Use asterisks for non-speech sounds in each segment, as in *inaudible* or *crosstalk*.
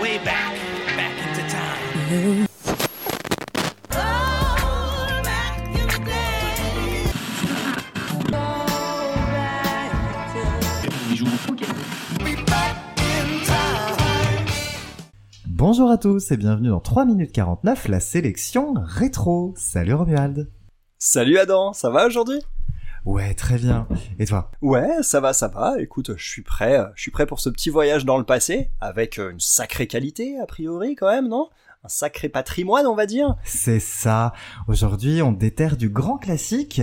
way back, back into time. Bonjour à tous et bienvenue dans 3 minutes 49, la sélection rétro. Salut Romuald. Salut Adam, ça va aujourd'hui? Ouais, très bien. Et toi? Ouais, ça va, ça va. Écoute, je suis prêt, je suis prêt pour ce petit voyage dans le passé, avec une sacrée qualité, a priori, quand même, non? Un sacré patrimoine, on va dire. C'est ça. Aujourd'hui, on déterre du grand classique.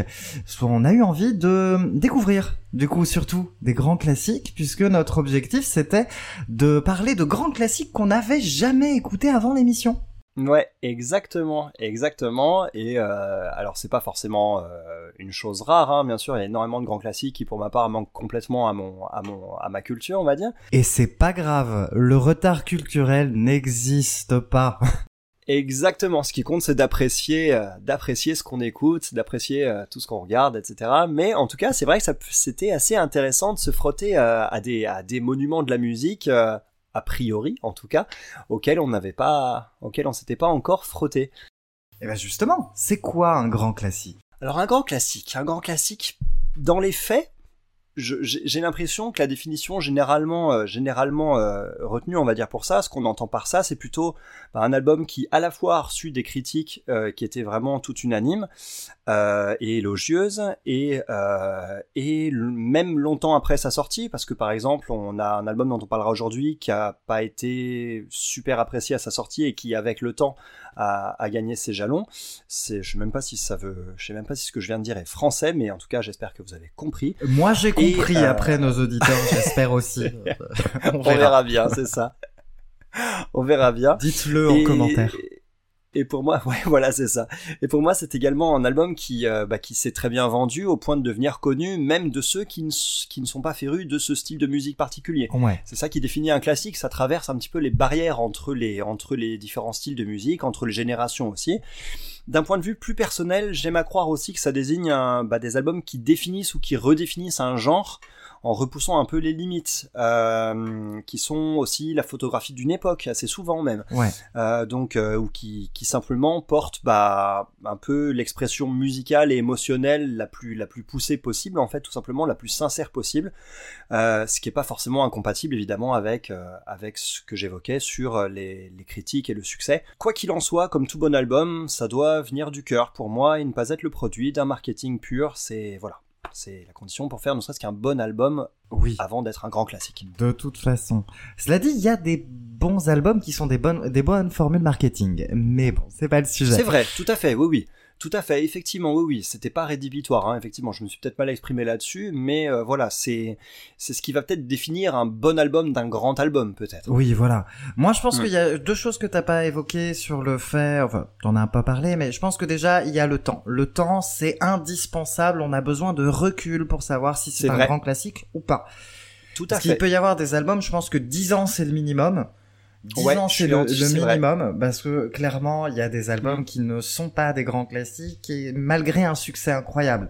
On a eu envie de découvrir, du coup, surtout des grands classiques, puisque notre objectif, c'était de parler de grands classiques qu'on n'avait jamais écoutés avant l'émission. Ouais, exactement, exactement. Et euh, alors c'est pas forcément euh, une chose rare, hein, bien sûr. Il y a énormément de grands classiques qui, pour ma part, manquent complètement à mon, à mon, à ma culture, on va dire. Et c'est pas grave. Le retard culturel n'existe pas. *laughs* Exactement. Ce qui compte, c'est d'apprécier, euh, d'apprécier ce qu'on écoute, d'apprécier euh, tout ce qu'on regarde, etc. Mais en tout cas, c'est vrai que ça, c'était assez intéressant de se frotter euh, à des, à des monuments de la musique a priori en tout cas, auquel on n'avait pas, auquel on s'était pas encore frotté. Et eh bien justement, c'est quoi un grand classique? Alors un grand classique, un grand classique, dans les faits, j'ai l'impression que la définition généralement, euh, généralement euh, retenue, on va dire pour ça, ce qu'on entend par ça, c'est plutôt bah, un album qui à la fois a reçu des critiques euh, qui étaient vraiment toutes unanimes et élogieuses, et, et même longtemps après sa sortie, parce que par exemple, on a un album dont on parlera aujourd'hui qui a pas été super apprécié à sa sortie et qui, avec le temps, a gagné ses jalons. C'est, je sais même pas si ça veut, je sais même pas si ce que je viens de dire est français, mais en tout cas, j'espère que vous avez compris. Moi, j'ai compris euh, après nos auditeurs, j'espère aussi. *laughs* on, verra. bien, c'est ça. On verra bien. Dites-le en commentaire. Et pour moi, *laughs* ouais, voilà, c'est ça. Et pour moi, c'est également un album qui, euh, bah, qui s'est très bien vendu au point de devenir connu, même de ceux qui ne, qui ne sont pas férus de ce style de musique particulier. Ouais. C'est ça qui définit un classique. Ça traverse un petit peu les barrières entre les, entre les différents styles de musique, entre les générations aussi. D'un point de vue plus personnel, j'aime à croire aussi que ça désigne un, bah, des albums qui définissent ou qui redéfinissent un genre en repoussant un peu les limites, euh, qui sont aussi la photographie d'une époque, assez souvent même. Ouais. Euh, donc, euh, ou qui, qui simplement portent bah, un peu l'expression musicale et émotionnelle la plus, la plus poussée possible, en fait, tout simplement la plus sincère possible, ce qui n'est pas forcément incompatible évidemment avec, avec ce que j'évoquais sur les, les critiques et le succès. Quoi qu'il en soit, comme tout bon album, ça doit venir du cœur pour moi et ne pas être le produit d'un marketing pur, c'est voilà. C'est la condition pour faire ne serait-ce qu'un bon album oui. avant d'être un grand classique. De toute façon. Cela dit, il y a des bons albums qui sont des bonnes, des bonnes formules marketing. Mais bon, c'est pas le sujet. C'est vrai, tout à fait, oui, oui. Tout à fait, effectivement, oui, oui, c'était pas rédhibitoire, hein, effectivement, je me suis peut-être mal exprimé là-dessus, mais euh, voilà, c'est c'est ce qui va peut-être définir un bon album d'un grand album, peut-être. Oui, voilà. Moi, je pense qu'il y a deux choses que t'as pas évoquées sur le fait, enfin, t'en as un peu parlé, mais je pense que déjà, il y a le temps. Le temps, c'est indispensable, on a besoin de recul pour savoir si c'est un grand classique ou pas. Tout à Parce fait. qu'il peut y avoir des albums, je pense que 10 ans, c'est le minimum. 10 ans, c'est le, minimum, parce que clairement, il y a des albums mm. qui ne sont pas des grands classiques, et malgré un succès incroyable.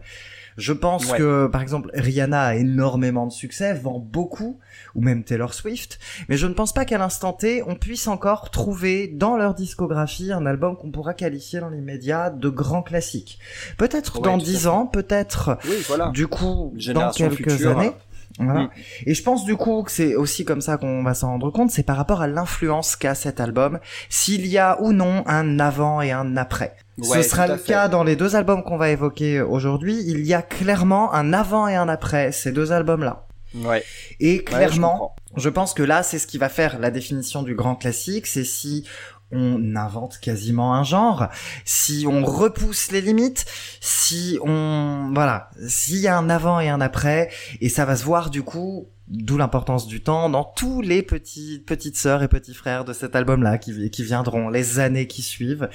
Je pense que, par exemple, Rihanna a énormément de succès, vend beaucoup, ou même Taylor Swift, mais je ne pense pas qu'à l'instant T, on puisse encore trouver dans leur discographie un album qu'on pourra qualifier dans les médias de grand classique. Peut-être dans 10 ans, peut-être, voilà. du coup, dans quelques années. Voilà. Mm. Et je pense du coup que c'est aussi comme ça qu'on va s'en rendre compte, c'est par rapport à l'influence qu'a cet album, s'il y a ou non un avant et un après. Ce sera le cas dans les deux albums qu'on va évoquer aujourd'hui. Il y a clairement un avant et un après ces deux albums-là. Ouais. Et clairement, je, je, pense que là, c'est ce qui va faire la définition du grand classique. C'est si on invente quasiment un genre, si on repousse les limites, si on voilà, s'il y a un avant et un après, et ça va se voir du coup D'où l'importance du temps dans tous les petits, petites sœurs et petits frères de cet album-là qui, qui viendront les années qui suivent.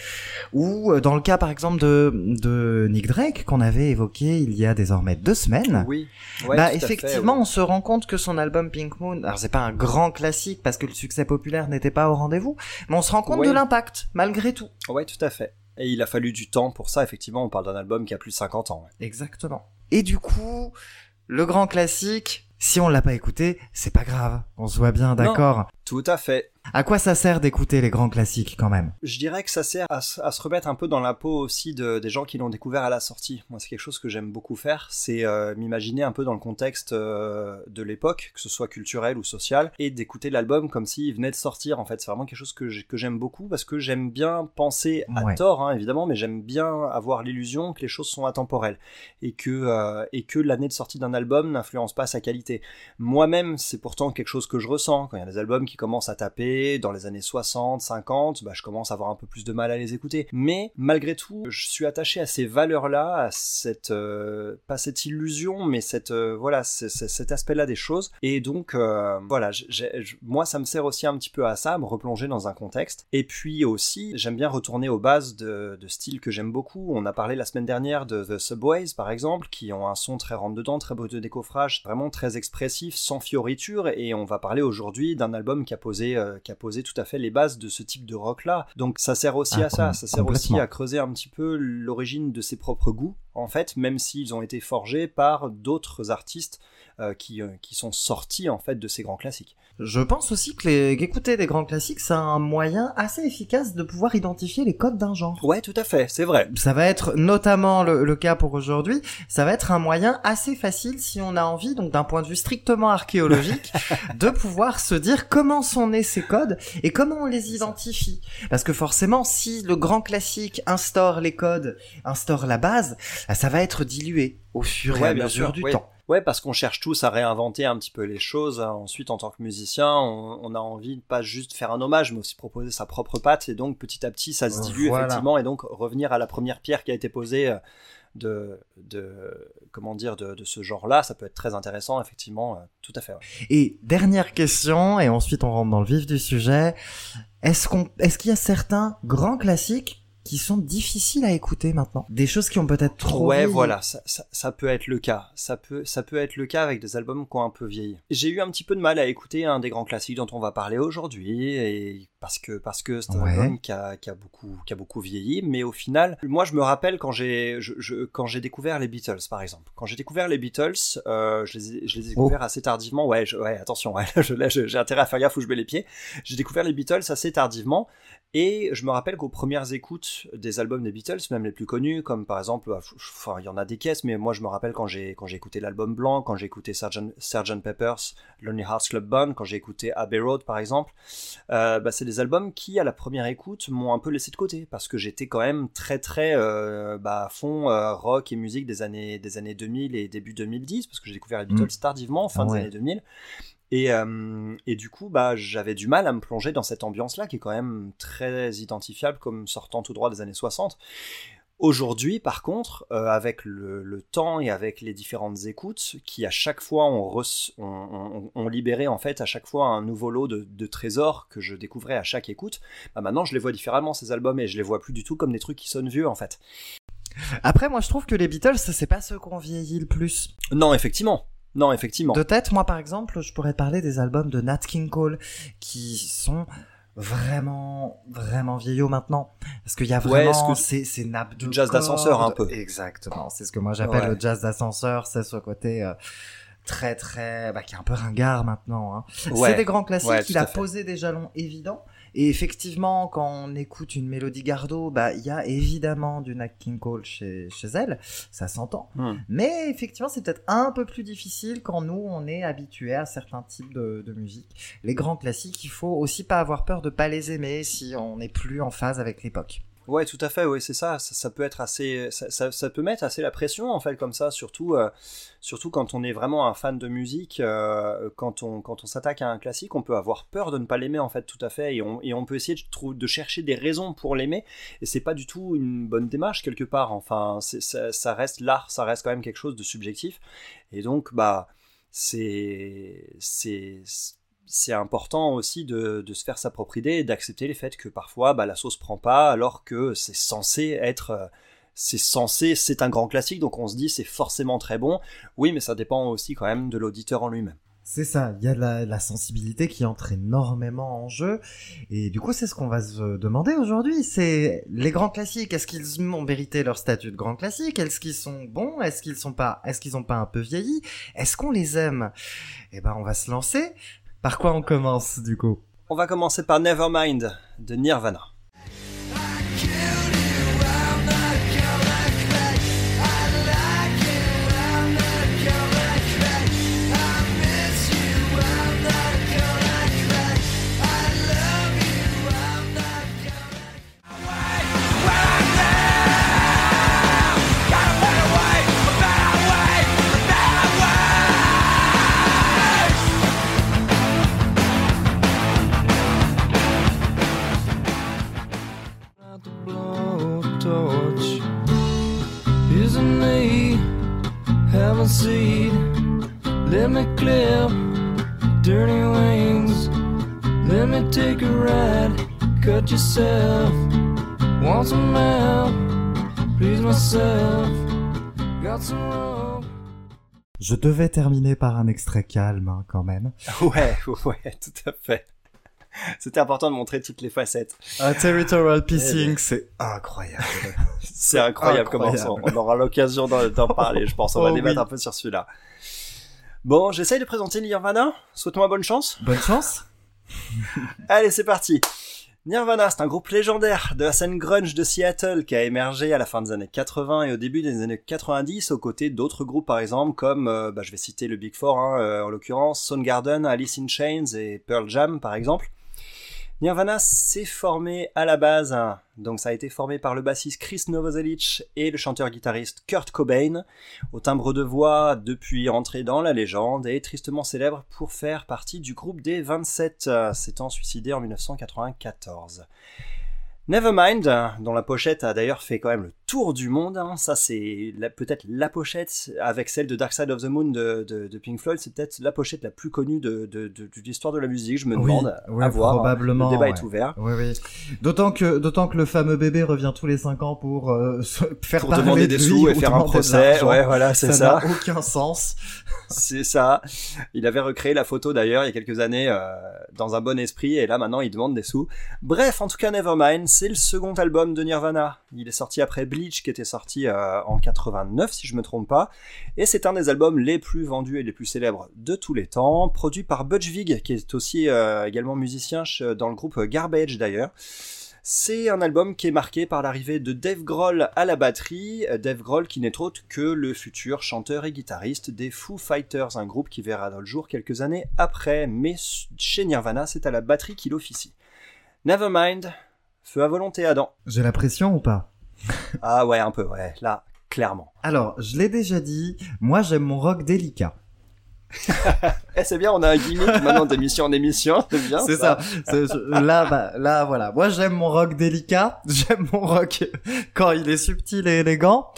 Ou euh, dans le cas par exemple de, de Nick Drake qu'on avait évoqué il y a désormais deux semaines. Oui. bah effectivement, on se rend compte que son album Pink Moon, alors c'est pas un grand classique parce que le succès populaire n'était pas au rendez-vous, mais on se rend compte de l'impact malgré tout. Ouais, tout à fait. Et il a fallu du temps pour ça, effectivement, on parle d'un album qui a plus de 50 ans. Exactement. Et du coup, le grand classique, si on l'a pas écouté, c'est pas grave. On se voit bien, d'accord? Tout à fait. À quoi ça sert d'écouter les grands classiques quand même? Je dirais que ça sert à, se remettre un peu dans la peau aussi de, des gens qui l'ont découvert à la sortie. Moi, c'est quelque chose que j'aime beaucoup faire, c'est euh, m'imaginer un peu dans le contexte euh, de l'époque, que ce soit culturel ou social, et d'écouter l'album comme s'il venait de sortir. En fait, c'est vraiment quelque chose que j'aime beaucoup parce que j'aime bien penser à tort, hein, évidemment, mais j'aime bien avoir l'illusion que les choses sont intemporelles et que, euh, et que l'année de sortie d'un album n'influence pas sa qualité. Moi-même, c'est pourtant quelque chose que je ressens quand il y a des albums qui commencent à taper dans les années 60, 50, bah, je commence à avoir un peu plus de mal à les écouter. Mais malgré tout, je suis attaché à ces valeurs-là, à cette, euh, pas cette illusion, mais cette, euh, voilà, cet aspect-là des choses. Et donc, euh, voilà, moi, ça me sert aussi un petit peu à ça, à me replonger dans un contexte. Et puis aussi, j'aime bien retourner aux bases de, de styles que j'aime beaucoup. On a parlé la semaine dernière de The Subways, par exemple, qui ont un son très rentre-dedans, très beau de décoffrage, vraiment très expressif, sans fioriture. Et on va parler aujourd'hui d'un album qui a posé, qui a posé tout à fait les bases de ce type de rock là. Donc ça sert aussi ah, à ça, ça sert aussi à creuser un petit peu l'origine de ses propres goûts en fait, même s'ils ont été forgés par d'autres artistes euh, qui, euh, qui sont sortis en fait de ces grands classiques. Je pense aussi que qu'écouter des grands classiques, c'est un moyen assez efficace de pouvoir identifier les codes d'un genre. Ouais, tout à fait, c'est vrai. Ça va être notamment le, cas pour aujourd'hui. Ça va être un moyen assez facile si on a envie, donc d'un point de vue strictement archéologique, *laughs* de pouvoir se dire comment sont nés ces codes et comment on les identifie. Parce que forcément, si le grand classique instaure les codes, instaure la base, bah, ça va être dilué au fur et à mesure du temps. Ouais, parce qu'on cherche tous à réinventer un petit peu les choses. Ensuite, en tant que musicien, on, a envie de pas juste faire un hommage, mais aussi proposer sa propre patte. Et donc, petit à petit, ça se dilue effectivement. Et donc, revenir à la première pierre qui a été posée euh, de, de comment dire, de, ce genre-là, ça peut être très intéressant, effectivement. Euh, tout à fait. Et dernière question, et ensuite on rentre dans le vif du sujet. Est-ce qu'on, est-ce qu'il y a certains grands classiques qui sont difficiles à écouter maintenant. Des choses qui ont peut-être trop. Ouais, voilà, ça, ça, ça, peut être le cas. Ça peut, ça peut être le cas avec des albums qui ont un peu vieilli. J'ai eu un petit peu de mal à écouter un des grands classiques dont on va parler aujourd'hui, et parce que parce que c'est un album qui a, qui a beaucoup qui a beaucoup vieilli. Mais au final, moi je me rappelle quand j'ai je, quand j'ai découvert les Beatles, par exemple. Quand j'ai découvert les Beatles, euh, je les ai, je les ai découverts oh. assez tardivement. Ouais, ouais, attention, *laughs* ouais, j'ai intérêt à faire gaffe où je mets les pieds. J'ai découvert les Beatles assez tardivement. Et je me rappelle qu'aux premières écoutes des albums des Beatles, même les plus connus, comme par exemple, bah, enfin, il y en a des caisses, mais moi je me rappelle quand j'ai quand j'ai écouté l'album blanc, quand j'ai écouté Sgt. Pepper's Lonely Hearts Club Band, quand j'ai écouté Abbey Road par exemple, euh, bah, c'est des albums qui à la première écoute m'ont un peu laissé de côté parce que j'étais quand même très très euh, bah, à fond euh, rock et musique des années des années 2000 et début 2010 parce que j'ai découvert les Beatles mm. tardivement, fin des années 2000. Et, euh, et, du coup, bah, j'avais du mal à me plonger dans cette ambiance-là, qui est quand même très identifiable comme sortant tout droit des années 60. Aujourd'hui, par contre, euh, avec le, temps et avec les différentes écoutes, qui à chaque fois ont, on, libéré en fait à chaque fois un nouveau lot de, trésors que je découvrais à chaque écoute, bah maintenant je les vois différemment ces albums et je les vois plus du tout comme des trucs qui sonnent vieux en fait. Après, moi je trouve que les Beatles, c'est pas ceux qu'on vieillit le plus. Non, effectivement. Non, effectivement. De tête, moi par exemple, je pourrais parler des albums de Nat King Cole qui sont vraiment vraiment vieillots maintenant. Parce qu'il y a vraiment nappe du jazz d'ascenseur un peu. Exactement c'est ce que moi j'appelle le jazz d'ascenseur c'est ce côté euh, très très bah, qui est un peu ringard maintenant hein. c'est des grands classiques il a posé des jalons évidents et effectivement, quand on écoute une mélodie Gardot, bah il y a évidemment du Nat King Cole chez, chez elle, ça s'entend. Hmm. Mais effectivement, c'est peut-être un peu plus difficile quand nous on est habitué à certains types de, de, musique. Les grands classiques, il faut aussi pas avoir peur de pas les aimer si on n'est plus en phase avec l'époque. Ouais, tout à fait, oui, c'est ça. ça. peut être assez, ça, peut mettre assez la pression en fait comme ça, surtout, euh, surtout quand on est vraiment un fan de musique. Euh, quand on, quand on s'attaque à un classique, on peut avoir peur de ne pas l'aimer en fait, tout à fait, et on, et on peut essayer de, de chercher des raisons pour l'aimer, et c'est pas du tout une bonne démarche quelque part. Enfin, ça reste l'art, ça reste quand même quelque chose de subjectif, et donc bah c'est c'est c'est important aussi de, se faire sa propre idée et d'accepter les faits que parfois bah, la sauce prend pas alors que c'est censé être euh, c'est censé c'est un grand classique donc on se dit c'est forcément très bon oui mais ça dépend aussi quand même de l'auditeur en lui-même c'est ça, il y a la, sensibilité qui entre énormément en jeu. Et du coup, c'est ce qu'on va se demander aujourd'hui. C'est les grands classiques. Est-ce qu'ils ont mérité leur statut de grand classique Est-ce qu'ils sont bons? Est-ce qu'ils sont pas Est-ce qu'ils ont pas un peu vieilli? Est-ce qu'on les aime? Eh ben, on va se lancer. Par quoi on commence du coup? On va commencer par Nevermind de Nirvana. Je devais terminer par un extrait calme, hein, quand même. *laughs* Ouais, ouais, tout à fait. C'était important de montrer toutes les facettes. Un territorial pissing, c'est incroyable. *laughs* C'est incroyable, comment. Incroyable. On aura l'occasion d'en d'en parler, je pense. On va Oh débattre oui. un peu sur celui-là. Bon, j'essaye de présenter Nirvana. Souhaite-moi bonne chance. Bonne chance. Allez, c'est parti. Nirvana, c'est un groupe légendaire de la scène grunge de Seattle qui a émergé à la fin des années 80 et au début des années 90 aux côtés d'autres groupes par exemple comme, euh, bah, je vais citer le Big Four hein, euh, en l'occurrence, Soundgarden, Alice in Chains et Pearl Jam par exemple. Nirvana s'est formé à la base, hein, donc ça a été formé par le bassiste Chris Novoselic et le chanteur-guitariste Kurt Cobain, au timbre de voix depuis entré dans la légende et tristement célèbre pour faire partie du groupe des 27, euh, s'étant suicidé en 1994. Nevermind, dont la pochette a d'ailleurs fait quand même le tour du monde, hein, ça c'est peut-être la pochette avec celle de Dark Side of the Moon de, de- de Pink Floyd, c'est peut-être la pochette la plus connue de, l'histoire de la musique, je me Oui, demande, ouais, à voir, hein. probablement, le débat ouais. est ouvert. Oui, oui. D'autant que, d'autant que le fameux bébé revient tous les 5 ans pour euh, *laughs* se- faire Pour parler demander de des lui sous et faire un procès, ouais voilà, c'est Ça ça. n'a aucun sens. *laughs* C'est ça. Il avait recréé la photo d'ailleurs il y a quelques années euh, dans un bon esprit et là maintenant il demande des sous. Bref, en tout cas Nevermind, c'est le second album de Nirvana. Il est sorti après Bleach qui était sorti euh, en 89 si je me trompe pas et c'est un des albums les plus vendus et les plus célèbres de tous les temps, produit par Butch Vig qui est aussi euh, également musicien dans le groupe Garbage d'ailleurs. C'est un album qui est marqué par l'arrivée de Dave Grohl à la batterie, Dave Grohl qui n'est autre que le futur chanteur et guitariste des Foo Fighters, un groupe qui verra dans le jour quelques années après, mais chez Nirvana c'est à la batterie qu'il officie. Nevermind, feu à volonté Adam. J'ai la pression ou pas? *laughs* Ah ouais un peu, ouais, là, clairement. Alors, je l'ai déjà dit, moi j'aime mon rock délicat. *laughs* Eh c'est bien, on a un gimmick maintenant d'émission en émission, *laughs* c'est bien C'est ça. Là, bah, là, voilà. Moi, j'aime mon rock délicat. J'aime mon rock quand il est subtil et élégant.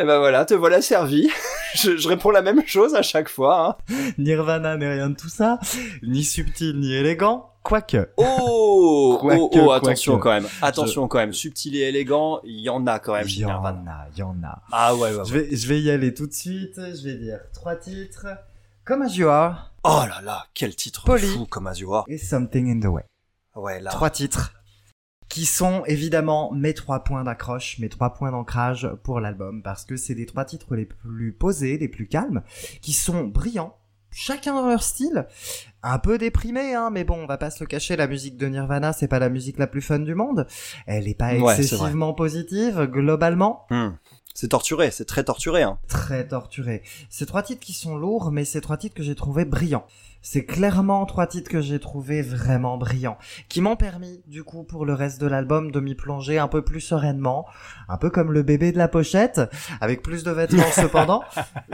Et ben voilà, te voilà servi. je, je réponds la même chose à chaque fois. Hein. Nirvana n'est rien de tout ça, ni subtil ni élégant. Quoique. Oh, Quoique, oh, oh, attention quoique. quand même. Attention quand même. Subtil et élégant, il y en a quand même Il y en a, il y en a. Ah ouais, ouais, ouais. Je vais, je vais y aller tout de suite. Je vais dire trois titres. Comme As You Are Oh là là, quel titre Poli. de fou comme As You Are. et Something in the Way. Ouais, là. Trois titres qui sont évidemment mes trois points d'accroche, mes trois points d'ancrage pour l'album, parce que c'est les trois titres les plus posés, les plus calmes, qui sont brillants, chacun dans leur style, un peu déprimés, hein, mais bon, on va pas se le cacher, la musique de Nirvana, c'est pas la musique la plus fun du monde, elle est pas Ouais, excessivement positive, globalement, Hmm. C'est torturé, c'est très torturé. Hein. très torturé. C'est trois titres qui sont lourds, mais c'est trois titres que j'ai trouvé brillants. C'est clairement trois titres que j'ai trouvé vraiment brillants, qui m'ont permis, du coup, pour le reste de l'album, de m'y plonger un peu plus sereinement, un peu comme le bébé de la pochette, avec plus de vêtements *laughs* cependant.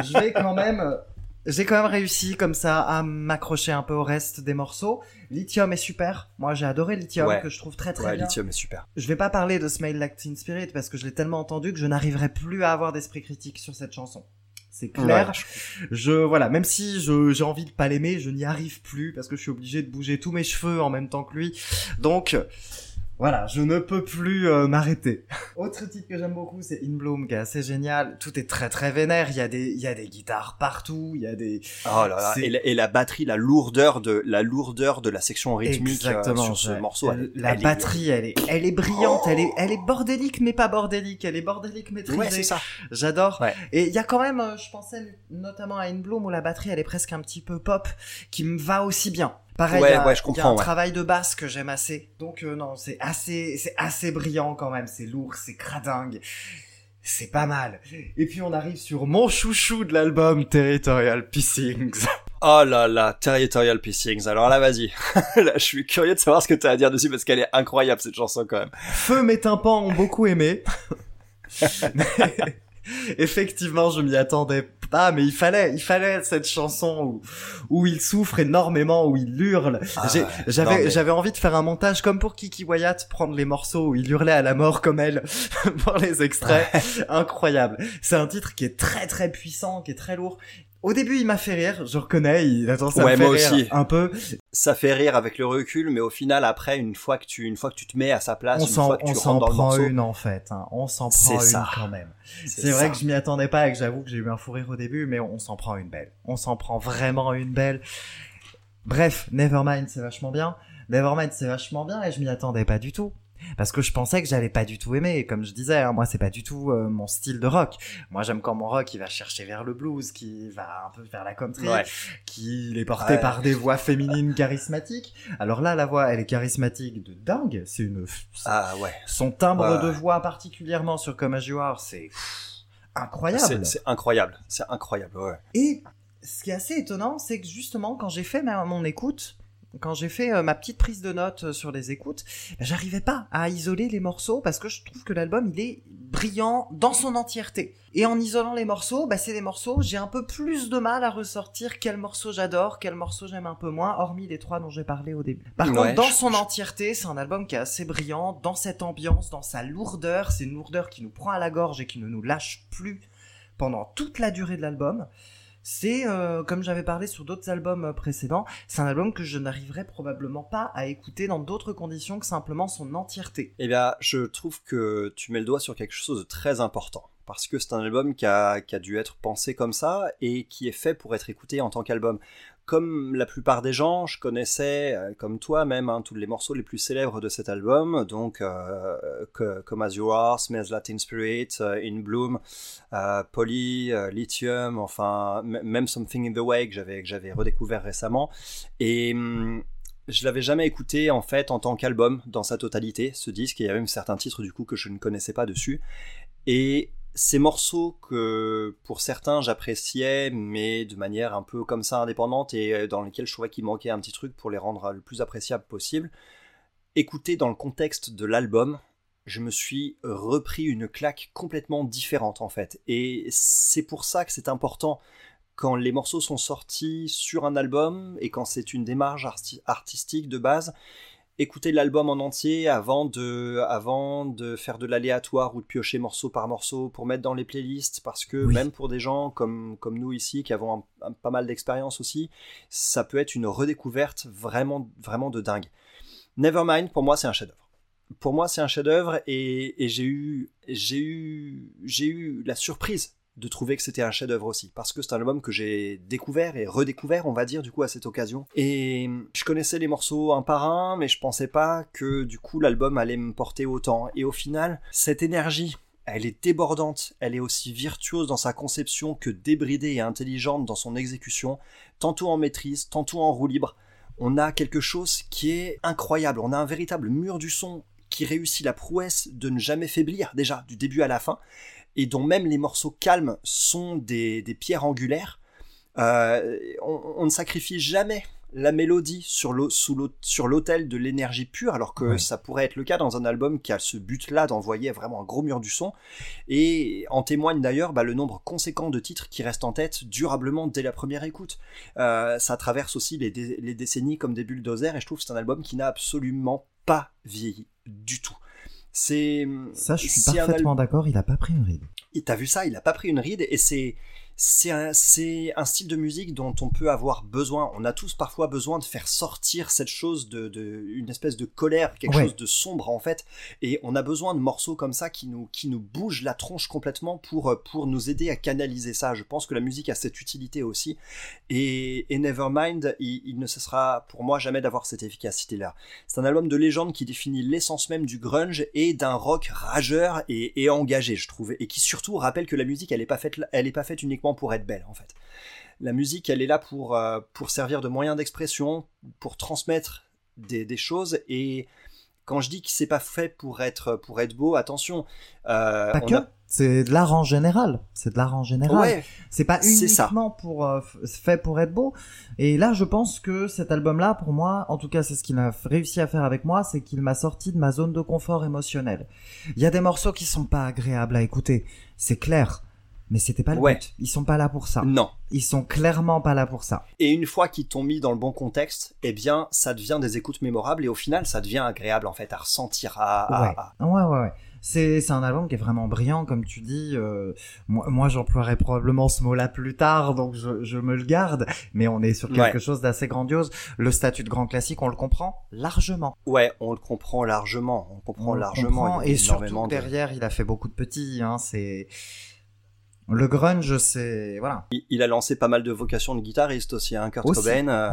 Je vais quand même, j'ai quand même réussi comme ça à m'accrocher un peu au reste des morceaux. Lithium est super. Moi, j'ai adoré Lithium, Ouais. que je trouve très très Ouais, bien. Lithium est super. Je vais pas parler de Smile Like Teen Spirit parce que je l'ai tellement entendu que je n'arriverai plus à avoir d'esprit critique sur cette chanson. C'est clair. Ouais, je- voilà, même si j'ai envie de pas l'aimer, je n'y arrive plus parce que je suis obligé de bouger tous mes cheveux en même temps que lui. Donc voilà, je ne peux plus euh, m'arrêter. *laughs* Autre titre que j'aime beaucoup, c'est In Bloom, qui est assez génial. Tout est très très vénère. Il y a des il y a des guitares partout. Il y a des Oh là là. Et la, et la batterie, la lourdeur de la lourdeur de la section rythmique euh, sur ce ouais. morceau. elle- la elle est- batterie, elle est elle est brillante. Elle est elle est bordélique mais pas bordélique. Elle est bordélique maîtrisée. Ouais, c'est ça. J'adore. Ouais. Et il y a quand même, euh, je pensais notamment à In Bloom où la batterie elle est presque un petit peu pop, qui me va aussi bien. Pareil, Ouais, il y a, ouais, y un ouais. travail de basse que j'aime assez. Donc euh, non, c'est assez, c'est assez brillant quand même. C'est lourd, c'est cradingue. C'est pas mal. Et puis on arrive sur mon chouchou de l'album Territorial Pissings. *laughs* Oh là là, Territorial Pissings. Alors là, vas-y. *laughs* là, je suis curieux de savoir ce que tu as à dire dessus parce qu'elle est incroyable cette chanson quand même. Feu mes tympans ont beaucoup aimé. *laughs* Mais Effectivement, je m'y attendais pas, mais il fallait, il fallait cette chanson où, où il souffre énormément, où il hurle. Ah, J'avais, mais- j'avais envie de faire un montage comme pour Kiki Wyatt, prendre les morceaux où il hurlait à la mort comme elle *laughs* pour les extraits. Incroyable. C'est un titre qui est très très puissant, qui est très lourd. Au début, il m'a fait rire, je reconnais, il a tendance à Ouais, me faire moi rire aussi. un peu. Ça fait rire avec le recul, mais au final, après, une fois que tu, une fois que tu te mets à sa place, On une s'en, fois que on tu s'en rentres dans le prend morceau, une en fait. hein. On s'en prend une ça. quand même. c'est C'est vrai ça. que je m'y attendais pas et que j'avoue que j'ai eu un fou rire au début, mais on s'en prend une belle. On s'en prend vraiment une belle. Bref, Nevermind, c'est vachement bien. Nevermind, c'est vachement bien et je m'y attendais pas du tout. Parce que je pensais que j'allais pas du tout aimer. Et comme je disais, hein, moi, c'est pas du tout euh, mon style de rock. Moi, j'aime quand mon rock, il va chercher vers le blues, qui va un peu vers la country, Ouais. qui est porté Ouais. par des voix féminines charismatiques. Alors là, la voix, elle est charismatique de dingue. C'est une, Ah ouais. son timbre Ouais. de voix particulièrement sur As You Are, c'est incroyable. C'est c'est incroyable. C'est incroyable, ouais. Et ce qui est assez étonnant, c'est que justement, quand j'ai fait ma- mon écoute, quand j'ai fait euh, ma petite prise de notes euh, sur les écoutes, bah, j'arrivais pas à isoler les morceaux parce que je trouve que l'album il est brillant dans son entièreté. Et en isolant les morceaux, bah, c'est des morceaux, j'ai un peu plus de mal à ressortir quel morceau j'adore, quel morceau j'aime un peu moins, hormis les trois dont j'ai parlé au début. Par Ouais, contre, dans je- son entièreté, c'est un album qui est assez brillant, dans cette ambiance, dans sa lourdeur, c'est une lourdeur qui nous prend à la gorge et qui ne nous lâche plus pendant toute la durée de l'album. C'est, euh, comme j'avais parlé sur d'autres albums euh, précédents, c'est un album que je n'arriverai probablement pas à écouter dans d'autres conditions que simplement son entièreté. Eh bien, je trouve que tu mets le doigt sur quelque chose de très important. Parce que c'est un album qui qui a dû être pensé comme ça et qui est fait pour être écouté en tant qu'album. Comme la plupart des gens, je connaissais, euh, comme toi même, hein, tous les morceaux les plus célèbres de cet album. Donc, euh, comme As You Are, Smells Latin Spirit, euh, In Bloom, euh, Poly, euh, Lithium, enfin, même Something in the Way que j'avais, redécouvert récemment. Et. hum, je l'avais jamais écouté en fait en tant qu'album dans sa totalité, ce disque, il y a même certains titres du coup que je ne connaissais pas dessus. Et ces morceaux que pour certains j'appréciais, mais de manière un peu comme ça indépendante et euh, dans lesquels je trouvais qu'il manquait un petit truc pour les rendre le plus appréciables possible, écoutés dans le contexte de l'album, je me suis repris une claque complètement différente en fait. Et c'est pour ça que c'est important quand les morceaux sont sortis sur un album et quand c'est une démarche arti- artistique de base, écouter l'album en entier avant de, avant de faire de l'aléatoire ou de piocher morceau par morceau pour mettre dans les playlists parce que Oui. même pour des gens comme, comme nous ici qui avons un- un- pas mal d'expérience aussi, ça peut être une redécouverte vraiment, vraiment de dingue. Nevermind, pour moi, c'est un chef-d'œuvre. Pour moi, c'est un chef-d'œuvre et, et j'ai eu, j'ai eu, j'ai eu la surprise de trouver que c'était un chef-d'œuvre aussi, parce que c'est un album que j'ai découvert et redécouvert, on va dire, du coup, à cette occasion. Et je connaissais les morceaux un par un, mais je pensais pas que du coup l'album allait me porter autant. Et au final, cette énergie, elle est débordante, elle est aussi virtuose dans sa conception que débridée et intelligente dans son exécution, tantôt en maîtrise, tantôt en roue libre. On a quelque chose qui est incroyable, on a un véritable mur du son qui réussit la prouesse de ne jamais faiblir, déjà, du début à la fin, et dont même les morceaux calmes sont des, des pierres angulaires. Euh, on, on ne sacrifie jamais la mélodie sur l'autel de l'énergie pure, alors que Ouais. ça pourrait être le cas dans un album qui a ce but-là d'envoyer vraiment un gros mur du son. Et en témoigne d'ailleurs bah, le nombre conséquent de titres qui restent en tête durablement dès la première écoute. Euh, ça traverse aussi les, dé- les décennies comme des bulldozers, et je trouve que c'est un album qui n'a absolument pas vieilli du tout. C'est Ça, je suis parfaitement d'accord, il a pas pris une ride. t'as vu ça, il a pas pris une ride et c'est c'est un, style de musique dont on peut avoir besoin. On a tous parfois besoin de faire sortir cette chose de, de une espèce de colère, quelque Ouais. chose de sombre en fait. Et on a besoin de morceaux comme ça qui nous qui nous bougent la tronche complètement pour euh, pour nous aider à canaliser ça. Je pense que la musique a cette utilité aussi. Et, et Nevermind, il, il ne cessera pour moi jamais d'avoir cette efficacité-là. C'est un album de légende qui définit l'essence même du grunge et d'un rock rageur et, et engagé, je trouve, et qui surtout rappelle que la musique, elle est pas faite, elle est pas faite uniquement uniquement pour être belle en fait. La musique, elle est là pour, euh, pour servir de moyen d'expression, pour transmettre des, des choses et quand je dis que c'est pas fait pour être pour être beau, attention. Euh, Pas on que. a- C'est de l'art en général. C'est de l'art en général. Ouais, C'est pas uniquement pour euh, fait pour être beau. Et là, je pense que cet album-là, pour moi, en tout cas, c'est ce qu'il a réussi à faire avec moi, c'est qu'il m'a sorti de ma zone de confort émotionnel. Il y a des morceaux qui sont pas agréables à écouter, c'est clair. Mais c'était pas le Ouais. but. Ils sont pas là pour ça. non. Ils sont clairement pas là pour ça. Et une fois qu'ils t'ont mis dans le bon contexte, eh bien, ça devient des écoutes mémorables et au final, ça devient agréable en fait à ressentir. À, Ouais. à- Ouais, ouais, ouais. C'est, un album qui est vraiment brillant, comme tu dis. euh, moi, moi j'emploierai probablement ce mot-là plus tard, donc je, je me le garde. Mais on est sur quelque Ouais. chose d'assez grandiose. Le statut de grand classique, on le comprend largement. Ouais, on le comprend largement. On comprend On largement. comprend, et surtout de- derrière, il a fait beaucoup de petits. Hein, c'est le grunge, c'est voilà. Il, il a lancé pas mal de vocations de guitariste aussi, hein, Kurt Aussi. Cobain. euh,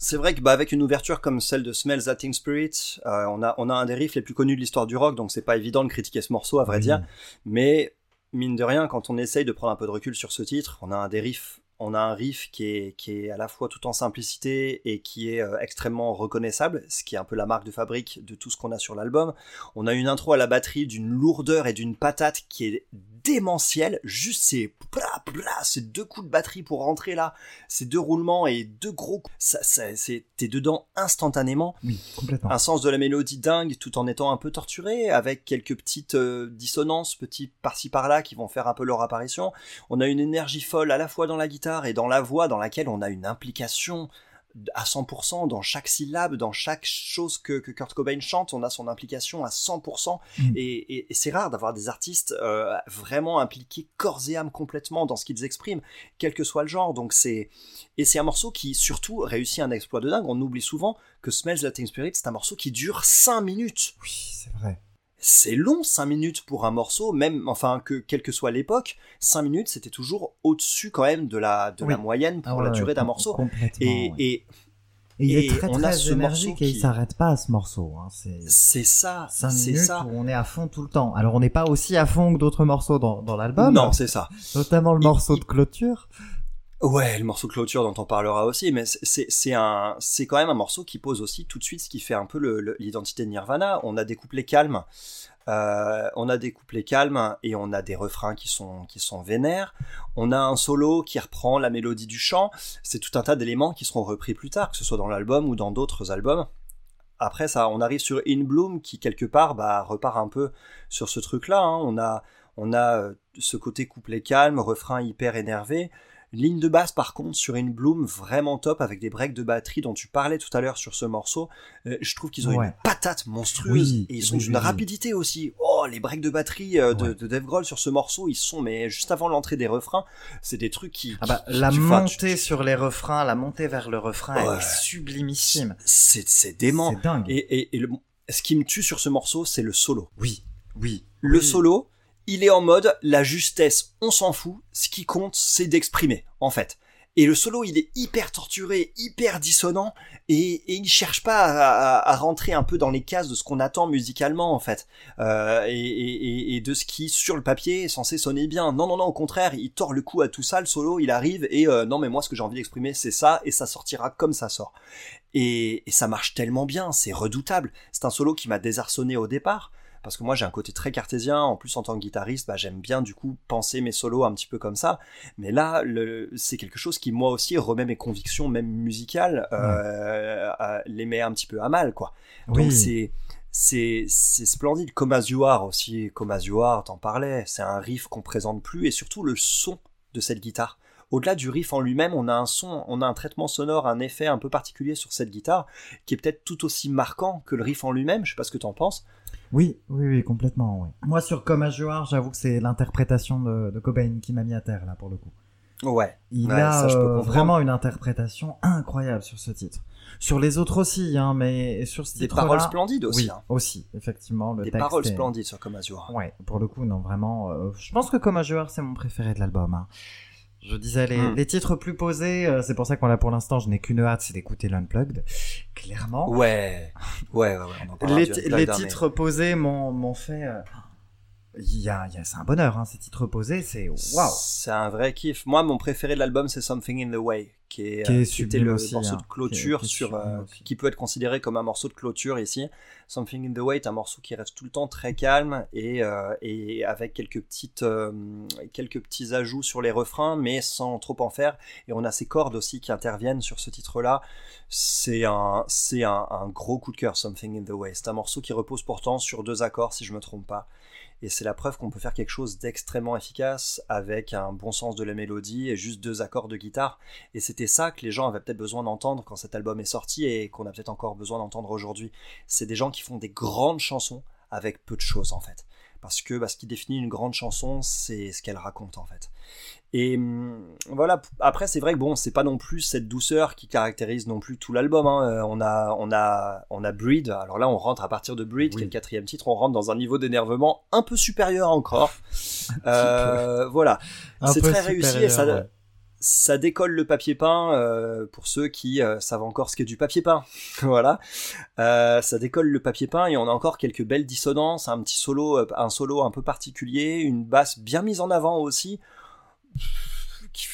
C'est vrai que bah, avec une ouverture comme celle de Smells That Teen Spirit, euh, on, a, on a un des riffs les plus connus de l'histoire du rock, donc c'est pas évident de critiquer ce morceau à vrai Oui. dire. Mais mine de rien, quand on essaye de prendre un peu de recul sur ce titre, on a un des riffs, on a un riff qui est, qui est à la fois tout en simplicité et qui est euh, extrêmement reconnaissable, ce qui est un peu la marque de fabrique de tout ce qu'on a sur l'album. On a une intro à la batterie d'une lourdeur et d'une patate qui est démentielle. Juste bla bla, ces deux coups de batterie pour rentrer là, ces deux roulements et deux gros coups. Ça, ça, c'est, t'es dedans instantanément Oui, complètement. un sens de la mélodie dingue tout en étant un peu torturé avec quelques petites euh, dissonances petits par-ci par-là qui vont faire un peu leur apparition on a une énergie folle à la fois dans la guitare et dans la voix dans laquelle on a une implication à 100% dans chaque syllabe, dans chaque chose que, que Kurt Cobain chante, on a son implication à 100%. Mm. Et, et- et c'est rare d'avoir des artistes euh, vraiment impliqués corps et âme complètement dans ce qu'ils expriment, quel que soit le genre. Donc c'est et c'est un morceau qui surtout réussit un exploit de dingue. On oublie souvent que Smells Like Teen Spirit, c'est un morceau qui dure 5 minutes. Oui, c'est vrai. C'est long 5 minutes pour un morceau, même enfin que quelle que soit l'époque, 5 minutes c'était toujours au-dessus quand même de la de la Oui. moyenne pour Ah ouais, la durée d'un morceau. Complètement. Et, et Et il est très on a très ce énergique et il qui- s'arrête pas à ce morceau. Hein. C'est ça, 5 c'est minutes ça. où on est à fond tout le temps. Alors on n'est pas aussi à fond que d'autres morceaux dans, dans l'album, Non, c'est ça. notamment le Il- morceau il- de clôture. Ouais, le morceau clôture dont on parlera aussi, mais c'est- un, c'est quand même un morceau qui pose aussi tout de suite ce qui fait un peu l'identité de Nirvana. On a des couplets calmes, euh, on a des couplets calmes et on a des refrains qui sont qui sont vénères. On a un solo qui reprend la mélodie du chant. C'est tout un tas d'éléments qui seront repris plus tard, que ce soit dans l'album ou dans d'autres albums. Après ça, on arrive sur In Bloom qui quelque part bah, repart un peu sur ce truc-là. hein. On a on a euh, ce côté couplet calme, refrain hyper énervé. Ligne de basse par contre sur In Bloom vraiment top avec des breaks de batterie dont tu parlais tout à l'heure sur ce morceau. Euh, je trouve qu'ils ont Ouais. une patate monstrueuse Oui, et ils sont oui, d'une oui, rapidité aussi. Oh les breaks de batterie euh, de, Ouais. de Dave Grohl sur ce morceau ils sont mais juste avant l'entrée des refrains c'est des trucs qui, Ah bah, qui- la tu- enfin, tu- montée sur les refrains, la montée vers le refrain, elle est sublimissime. c'est c'est dément C'est dingue. et, et, et le, ce qui me tue sur ce morceau c'est le solo. Oui, oui. Le solo, il est en mode la justesse, on s'en fout. Ce qui compte, c'est d'exprimer, en fait. Et le solo, il est hyper torturé, hyper dissonant, et, et il cherche pas à, rentrer un peu dans les cases de ce qu'on attend musicalement, en fait, euh, et, de ce qui, sur le papier, est censé sonner bien. Non, non, non, au contraire, il tord le cou à tout ça, le solo, il arrive, et euh, non, mais moi, ce que j'ai envie d'exprimer, c'est ça, et ça sortira comme ça sort. Et ça marche tellement bien, c'est redoutable. C'est un solo qui m'a désarçonné au départ, parce que moi j'ai un côté très cartésien, en plus en tant que guitariste, bah, j'aime bien du coup penser mes solos un petit peu comme ça, mais là c'est quelque chose qui moi aussi remet mes convictions même musicales, euh, les met un petit peu à mal quoi. Donc Oui. c'est c'est c'est splendide, comme Are aussi, comme Are, t'en parlais, c'est un riff qu'on présente plus et surtout le son de cette guitare. Au-delà du riff en lui-même, on a un son, on a un traitement sonore, un effet un peu particulier sur cette guitare qui est peut-être tout aussi marquant que le riff en lui-même. Je sais pas ce que t'en penses. Oui, oui, oui, complètement. Oui. Moi, sur Comme un joueur, j'avoue que c'est l'interprétation de, de Cobain qui m'a mis à terre, là, pour le coup. Ouais. Il Ouais, a ça, je peux euh, vraiment une interprétation incroyable sur ce titre. Sur les autres aussi, hein, mais sur ce Des titre-là... paroles splendides aussi. Oui, hein. aussi, effectivement. Le Des texte paroles est- splendides sur Comme You Are. Ouais, pour le coup, non, vraiment. euh, je pense que Comme un joueur, c'est mon préféré de l'album. hein. Je disais, les, Mm. les titres plus posés, euh, c'est pour ça qu'on l'a pour l'instant, je n'ai qu'une hâte, c'est d'écouter l'Unplugged. Clairement. Ouais. Ouais, ouais, ouais. on en les, hein, titres posés m'ont m'ont fait... euh, il y a, il y a- c'est un bonheur, hein, ces titres posés, c'est waouh. C'est un vrai kiff. Moi, mon préféré de l'album, c'est Something in the Way, qui, est, Qui est euh, était le aussi, morceau hein, de clôture qui est- qui est sur, euh, qui peut être considéré comme un morceau de clôture ici. Something in the Way est un morceau qui reste tout le temps très calme et, euh, et avec quelques petites, euh, quelques petits ajouts sur les refrains, mais sans trop en faire. Et on a ces cordes aussi qui interviennent sur ce titre-là. C'est un, c'est un, un gros coup de cœur, Something in the Way. C'est un morceau qui repose pourtant sur deux accords, si je me trompe pas. Et c'est la preuve qu'on peut faire quelque chose d'extrêmement efficace avec un bon sens de la mélodie et juste deux accords de guitare. Et c'était ça que les gens avaient peut-être besoin d'entendre quand cet album est sorti et qu'on a peut-être encore besoin d'entendre aujourd'hui. C'est des gens qui font des grandes chansons avec peu de choses en fait. Parce que bah, ce qui définit une grande chanson, c'est ce qu'elle raconte en fait. Et hum, voilà. Après, c'est vrai que bon, c'est pas non plus cette douceur qui caractérise non plus tout l'album. hein. Euh, On a, on a, on a Breed. Alors là, on rentre à partir de Breed, qui est le quatrième titre. On rentre dans un niveau d'énervement un peu supérieur encore. *laughs* Euh, voilà. C'est très réussi et ça, ouais. Ça décolle le papier peint euh, pour ceux qui euh, savent encore ce qu'est du papier peint. *laughs* voilà. Euh, ça décolle le papier peint et on a encore quelques belles dissonances, un petit solo, un solo un peu particulier, une basse bien mise en avant aussi.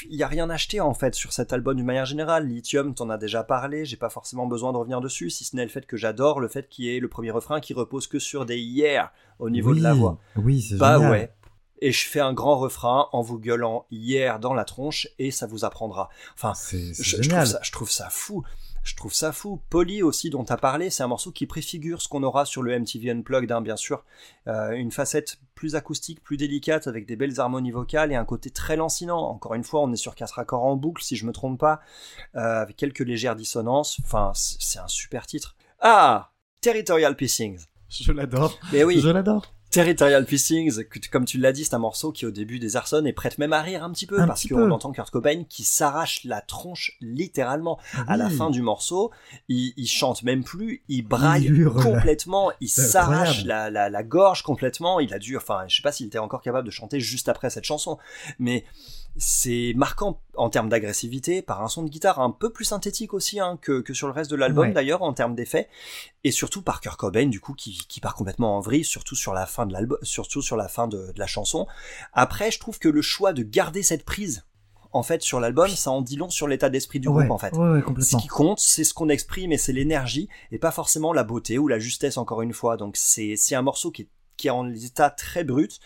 Il n'y a rien acheté en fait sur cet album d'une manière générale. Lithium, t'en as déjà parlé, j'ai pas forcément besoin de revenir dessus, si ce n'est le fait que j'adore le fait qu'il y ait le premier refrain qui repose que sur des yeah au niveau oui, de la voix. Oui, c'est Bah génial. ouais. Et je fais un grand refrain en vous gueulant hier dans la tronche et ça vous apprendra. Enfin, je, trouve ça, je trouve ça fou. Je trouve ça fou. Polly aussi, dont tu as parlé, c'est un morceau qui préfigure ce qu'on aura sur le MTV Unplugged, hein, bien sûr. Euh, une facette plus acoustique, plus délicate, avec des belles harmonies vocales et un côté très lancinant. Encore une fois, on est sur quatre accords en boucle, si je me trompe pas, euh, avec quelques légères dissonances. Enfin, c'est c'est un super titre. Ah Territorial Pissings. Je l'adore. Mais oui, Je l'adore. Territorial Pissings, comme tu l'as dit, c'est un morceau qui au début des Arson est prête même à rire un petit peu Un parce petit qu'on peu. entend Kurt Cobain qui s'arrache la tronche littéralement à la fin du morceau. Il, il chante même plus, il braille Il complètement, il C'est s'arrache incroyable. la, la, la gorge complètement. Il a dû, enfin, je sais pas s'il était encore capable de chanter juste après cette chanson, mais c'est marquant en termes d'agressivité par un son de guitare un peu plus synthétique aussi hein, que, que sur le reste de l'album Ouais. d'ailleurs en termes d'effets. Et surtout par Kurt Cobain du coup qui, qui part complètement en vrille surtout sur la fin de l'album surtout sur la fin de, de la chanson. Après je trouve que le choix de garder cette prise en fait sur l'album ça en dit long sur l'état d'esprit du ouais, groupe en fait. Ouais, ouais, ce qui compte, c'est ce qu'on exprime et c'est l'énergie et pas forcément la beauté ou la justesse encore une fois. Donc c'est c'est un morceau qui est qui est en état très brut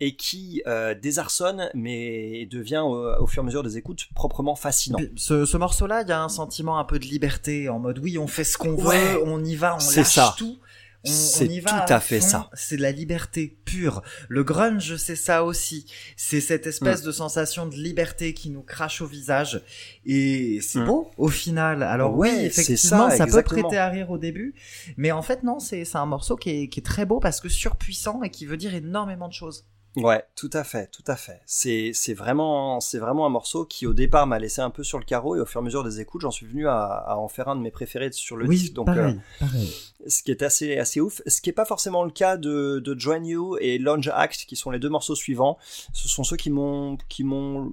et qui euh, désarçonne mais devient au, au fur et à mesure des écoutes proprement fascinant. Ce, ce morceau-là, il y a un sentiment un peu de liberté, en mode oui, on fait ce qu'on Ouais. veut, on y va, on lâche ça. tout. On, C'est on tout à à fait fond, ça. C'est de la liberté pure. Le grunge, c'est ça aussi. C'est cette espèce Mm. de sensation de liberté qui nous crache au visage. Et c'est Mm. beau, au final. Alors oui, effectivement, ça, ça, peut prêter à rire au début. Mais en fait, non, c'est c'est un morceau qui est, qui est très beau parce que surpuissant et qui veut dire énormément de choses. Ouais, tout à fait, tout à fait. C'est c'est vraiment c'est vraiment un morceau qui au départ m'a laissé un peu sur le carreau et au fur et à mesure des écoutes, j'en suis venu à, à en faire un de mes préférés sur le oui, disque. Donc euh, pareil, pareil. ce qui est assez assez ouf, ce qui est pas forcément le cas de, de Join You et Lounge Act, qui sont les deux morceaux suivants. Ce sont ceux qui m'ont qui m'ont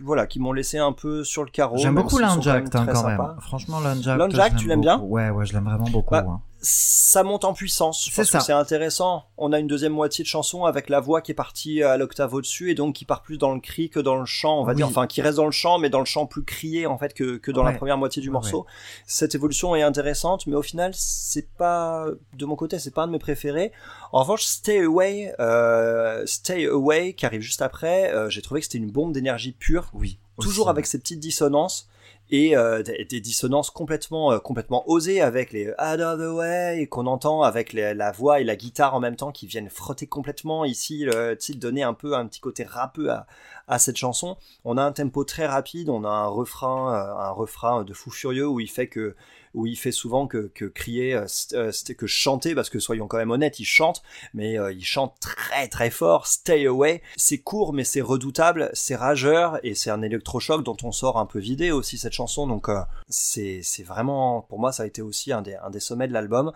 voilà qui m'ont laissé un peu sur le carreau. J'aime beaucoup Lounge Act hein, quand même. Franchement, Lounge Act. Lounge Act, tu l'aimes bien? Ouais, ouais, je l'aime vraiment beaucoup. Bah, hein. Ça monte en puissance. Je C'est pense ça. que c'est intéressant. On a une deuxième moitié de chanson avec la voix qui est partie à l'octave au-dessus et donc qui part plus dans le cri que dans le chant, on va Oui. dire. Enfin, qui reste dans le chant, mais dans le chant plus crié en fait que, que dans la première moitié du Ouais, morceau. Cette évolution est intéressante, mais au final, c'est pas de mon côté, c'est pas un de mes préférés. En revanche, Stay Away, euh, Stay Away, qui arrive juste après, euh, j'ai trouvé que c'était une bombe d'énergie pure Oui. toujours aussi. avec ces petites dissonances et euh, des, dissonances complètement euh, complètement osées avec les out of the way qu'on entend avec la voix et la guitare en même temps qui viennent frotter complètement. Ici le donner un peu un petit côté rappeux à, à cette chanson on a un tempo très rapide on a un refrain euh, un refrain de fou furieux où il fait que où il fait souvent que, que crier, euh, euh, que chanter, parce que soyons quand même honnêtes, il chante, mais il chante très très fort, Stay Away. C'est court, mais c'est redoutable, c'est rageur, et c'est un électrochoc dont on sort un peu vidé aussi cette chanson, donc c'est c'est vraiment, pour moi, ça a été aussi un des, un des sommets de l'album.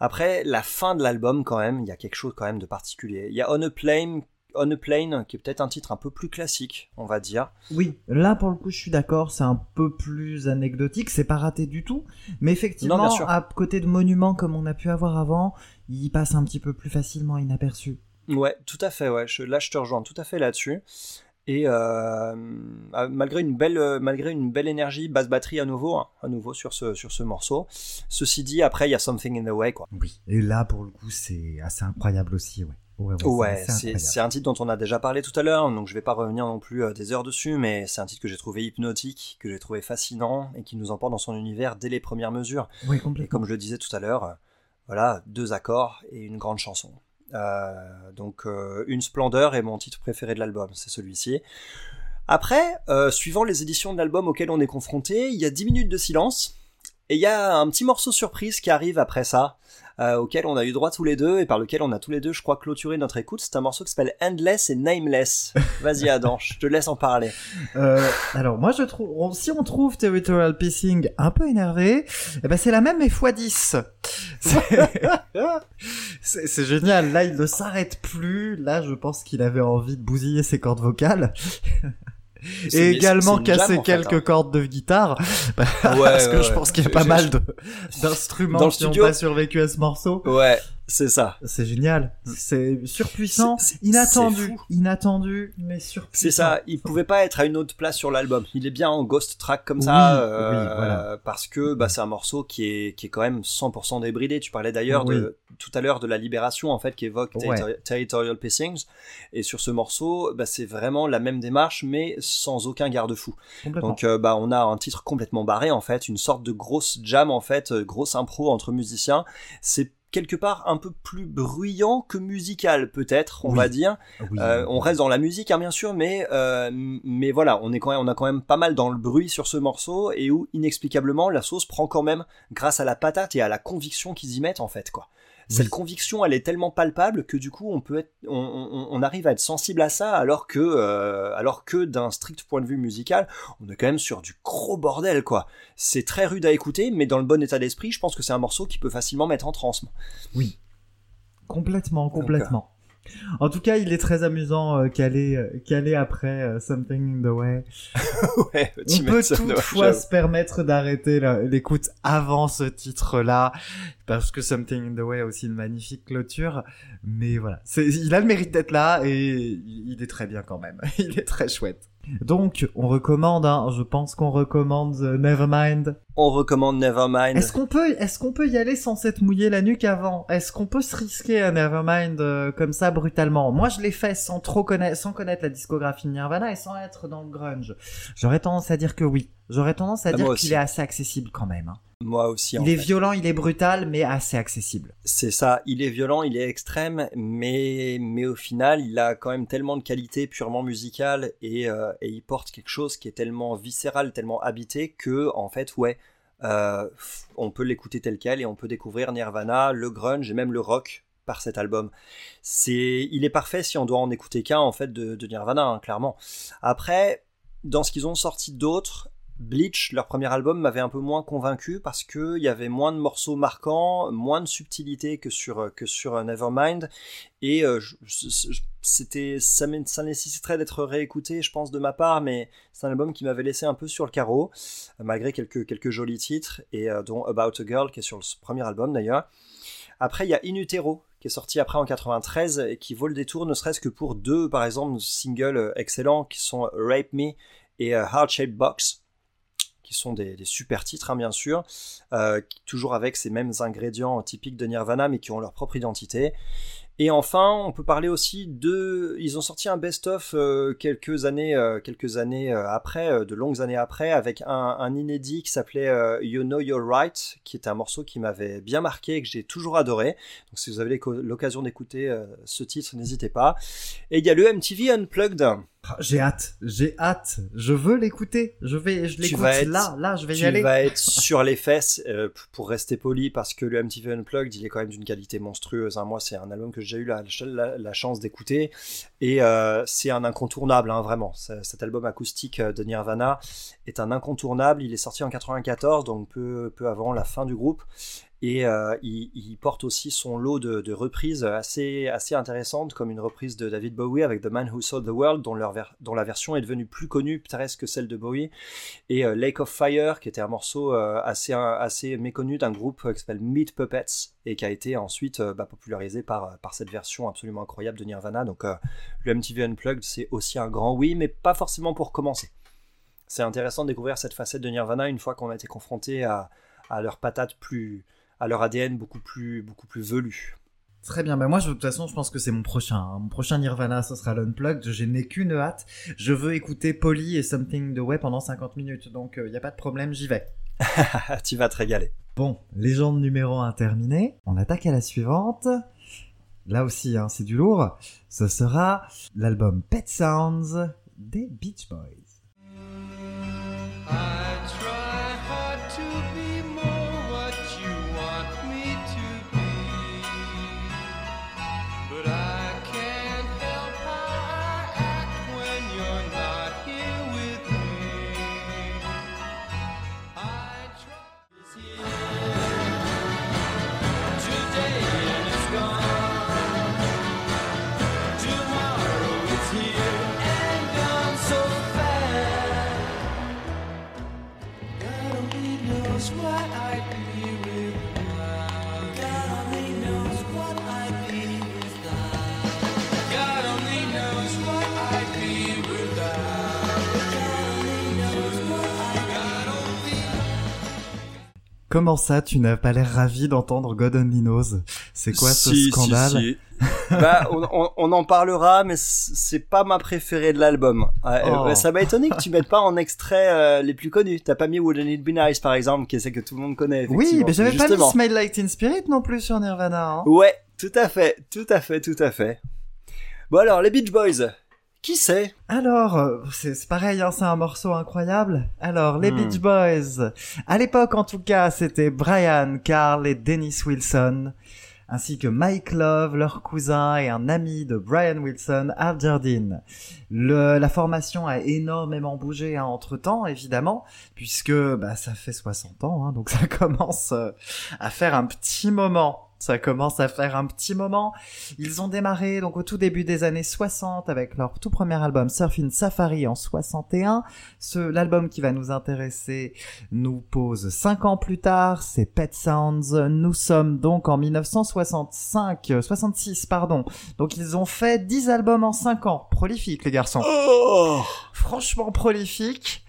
Après, la fin de l'album, quand même, il y a quelque chose quand même de particulier. Il y a On a Plane, On a Plane, qui est peut-être un titre un peu plus classique, on va dire. Oui, là pour le coup, je suis d'accord, c'est un peu plus anecdotique, c'est pas raté du tout, mais effectivement, Non, à côté de monuments comme on a pu avoir avant, il passe un petit peu plus facilement inaperçu. Ouais, tout à fait. Ouais, je, là, je te rejoins tout à fait là-dessus. Et euh, ah, malgré une belle, euh, malgré une belle énergie, basse batterie à nouveau, hein, à nouveau sur ce, sur ce morceau. Ceci dit, après, il y a Something in the Way, quoi. Oui. Et là, pour le coup, c'est assez incroyable aussi, ouais. Ouais, ouais, Ouais, c'est un titre dont on a déjà parlé tout à l'heure, donc je vais pas revenir non plus euh, des heures dessus, mais c'est un titre que j'ai trouvé hypnotique, que j'ai trouvé fascinant et qui nous emporte dans son univers dès les premières mesures. Oui, Et complètement. comme je le disais tout à l'heure, voilà, deux accords et une grande chanson. Euh, donc euh, une splendeur est mon titre préféré de l'album, c'est celui-ci. Après, euh, suivant les éditions de l'album auxquelles on est confronté, il y a 10 minutes de silence. Et il y a un petit morceau surprise qui arrive après ça, euh, auquel on a eu droit tous les deux et par lequel on a tous les deux, je crois, clôturé notre écoute. C'est un morceau qui s'appelle Endless et Nameless. *laughs* Vas-y Adam, je te laisse en parler. Euh, alors moi je trouve, si on trouve Territorial Pacing un peu énervé, eh ben c'est la même mais x10. *laughs* *laughs* C'est- génial. Là il ne s'arrête plus. Là je pense qu'il avait envie de bousiller ses cordes vocales *laughs* et également casser en fait, quelques hein. cordes de guitare. *laughs* Ouais, parce que ouais, je pense qu'il y a pas mal d'instruments qui n'ont pas survécu à ce morceau. Ouais, c'est ça. C'est génial. C'est surpuissant, C'est- c'est- inattendu, inattendu, mais surpuissant. C'est ça, il pouvait pas être à une autre place sur l'album. Il est bien en ghost track comme ça, euh, oui, voilà. parce que bah, c'est un morceau qui est, qui est quand même 100% débridé. Tu parlais d'ailleurs Oui. de, tout à l'heure de la libération en fait qui évoque Ouais. Territorial Pacings. Et sur ce morceau, bah, c'est vraiment la même démarche, mais sans aucun garde-fou. Donc euh, bah, on a un titre complètement barré en fait, une sorte de grosse jam en fait, euh, grosse impro entre musiciens. C'est quelque part un peu plus bruyant que musical peut-être, on Oui. va dire. Oui. Euh, on reste dans la musique, hein, bien sûr, mais euh, mais voilà, on est quand même, on a quand même pas mal dans le bruit sur ce morceau et où inexplicablement la sauce prend quand même grâce à la patate et à la conviction qu'ils y mettent en fait quoi. Cette Oui. conviction, elle est tellement palpable que du coup, on peut être, on, on- on arrive à être sensible à ça, alors que, euh, alors que d'un strict point de vue musical, on est quand même sur du gros bordel quoi. C'est très rude à écouter, mais dans le bon état d'esprit, je pense que c'est un morceau qui peut facilement mettre en transe. moi. Complètement, complètement. En tout cas, il est très amusant euh, calé, euh, calé après euh, Something in the Way. *laughs* ouais, On tu peut toutefois se permettre d'arrêter l'écoute avant ce titre-là, parce que Something in the Way a aussi une magnifique clôture. Mais voilà, il a le mérite d'être là et il est très bien quand même. *laughs* Il est très chouette. Donc, on recommande, hein, je pense qu'on recommande Nevermind. On recommande Nevermind. Est-ce qu'on peut, est-ce qu'on peut y aller sans s'être mouillé la nuque avant? Est-ce qu'on peut se risquer à Nevermind euh, comme ça brutalement? Moi, je l'ai fait sans trop connaître, sans connaître la discographie de Nirvana et sans être dans le grunge. J'aurais tendance à dire que oui. J'aurais tendance à Ah, dire qu'il est assez accessible quand même. hein. Moi aussi. en Il est violent, il est brutal, mais assez accessible. C'est ça, il est violent, il est extrême, mais, mais au final, il a quand même tellement de qualités purement musicales et, euh, et il porte quelque chose qui est tellement viscéral, tellement habité que, en fait, ouais, euh, on peut l'écouter tel quel et on peut découvrir Nirvana, le grunge et même le rock par cet album. C'est, il est parfait si on doit en écouter qu'un, en fait, de, Nirvana, hein, clairement. Après, dans ce qu'ils ont sorti d'autres, Bleach, leur premier album, m'avait un peu moins convaincu parce que il y avait moins de morceaux marquants, moins de subtilité que sur que sur euh, Nevermind, et euh, ça, nécessiterait d'être réécouté, je pense de ma part, mais c'est un album qui m'avait laissé un peu sur le carreau, euh, malgré quelques quelques jolis titres et euh, dont About a Girl qui est sur le premier album d'ailleurs. Après, il y a In Utero qui est sorti après en 93 et qui vaut le détour, ne serait-ce que pour deux, par exemple, singles euh, excellents qui sont Rape Me et euh, Heart Shaped Box qui sont des, super titres, hein, bien sûr, euh, toujours avec ces mêmes ingrédients typiques de Nirvana, mais qui ont leur propre identité. Et enfin, on peut parler aussi de, ils ont sorti un best-of euh, quelques années, euh, quelques années après, de longues années après, avec un, un inédit qui s'appelait You Know You're Right, qui est un morceau qui m'avait bien marqué et que j'ai toujours adoré. Donc, si vous avez l'occasion d'écouter ce titre, n'hésitez pas. Et il y a le MTV Unplugged. Ah, J'ai hâte, j'ai hâte. Je veux l'écouter. Je vais, je Tu l'écoute là, là, je vais y tu aller. vas être *laughs* sur les fesses euh, pour rester poli parce que le MTV Unplugged il est quand même d'une qualité monstrueuse hein. moi c'est un album que j'ai eu la, la- la chance d'écouter et euh, c'est un incontournable hein, vraiment cet album acoustique euh, de Nirvana est un incontournable il est sorti en 94 donc peu, peu avant la fin du groupe et euh, il, porte aussi son lot de, de reprises assez, assez intéressantes, comme une reprise de David Bowie avec The Man Who Saw the World, dont, la version est devenue plus connue presque que celle de Bowie, et euh, Lake of Fire, qui était un morceau euh, assez, assez méconnu d'un groupe qui s'appelle Meat Puppets, et qui a été ensuite euh, bah, popularisé par, par cette version absolument incroyable de Nirvana. Donc le MTV Unplugged, c'est aussi un grand oui, mais pas forcément pour commencer. C'est intéressant de découvrir cette facette de Nirvana une fois qu'on a été confronté à, à leur patate plus, à leur ADN beaucoup plus, beaucoup plus velu. Très bien, bah moi je- de toute façon je pense que c'est mon prochain. hein. Mon prochain Nirvana ce sera l'Unplugged, je n'ai qu'une hâte. Je veux écouter Polly et Something the Way pendant 50 minutes, donc il n'y a pas de problème, j'y vais. *laughs* tu vas te régaler. Bon, légende numéro 1 terminée, on attaque à la suivante. Là aussi, hein, c'est du lourd. Ce sera l'album Pet Sounds des Beach Boys. I Comment ça, tu n'as pas l'air ravi d'entendre God Only Knows C'est quoi ce Si, scandale? si. bah, on, on- on en parlera, mais c'est pas ma préférée de l'album. Euh, Oh. euh, Ça m'a étonné que tu mettes pas en extrait euh, les plus connus. T'as pas mis Wouldn't It Be Nice, par exemple, qui est celle que tout le monde connaît. Oui, mais j'avais pas mis. Smile Like Teen Spirit non plus sur Nirvana. hein. Ouais, tout à fait, tout à fait, tout à fait. Bon alors, les Beach Boys, qui c'est? Alors, euh, c'est pareil, hein, c'est un morceau incroyable. Alors, les Hmm. Beach Boys. À l'époque, en tout cas, c'était Brian, Carl et Dennis Wilson, ainsi que Mike Love, leur cousin et un ami de Brian Wilson, Al Jardine. Le, la formation a énormément bougé entre temps, évidemment, puisque bah, ça fait 60 ans, hein, donc *laughs* ça commence euh, à faire un petit moment. Ça commence à faire un petit moment. Ils ont démarré donc au tout début des années 60 avec leur tout premier album Surfing Safari en 61. Ce l'album qui va nous intéresser nous pose 5 ans plus tard, c'est Pet Sounds. Nous sommes donc en 1965 euh, 66 pardon. Donc ils ont fait 10 albums en 5 ans. Prolifique les garçons. Oh Franchement prolifique.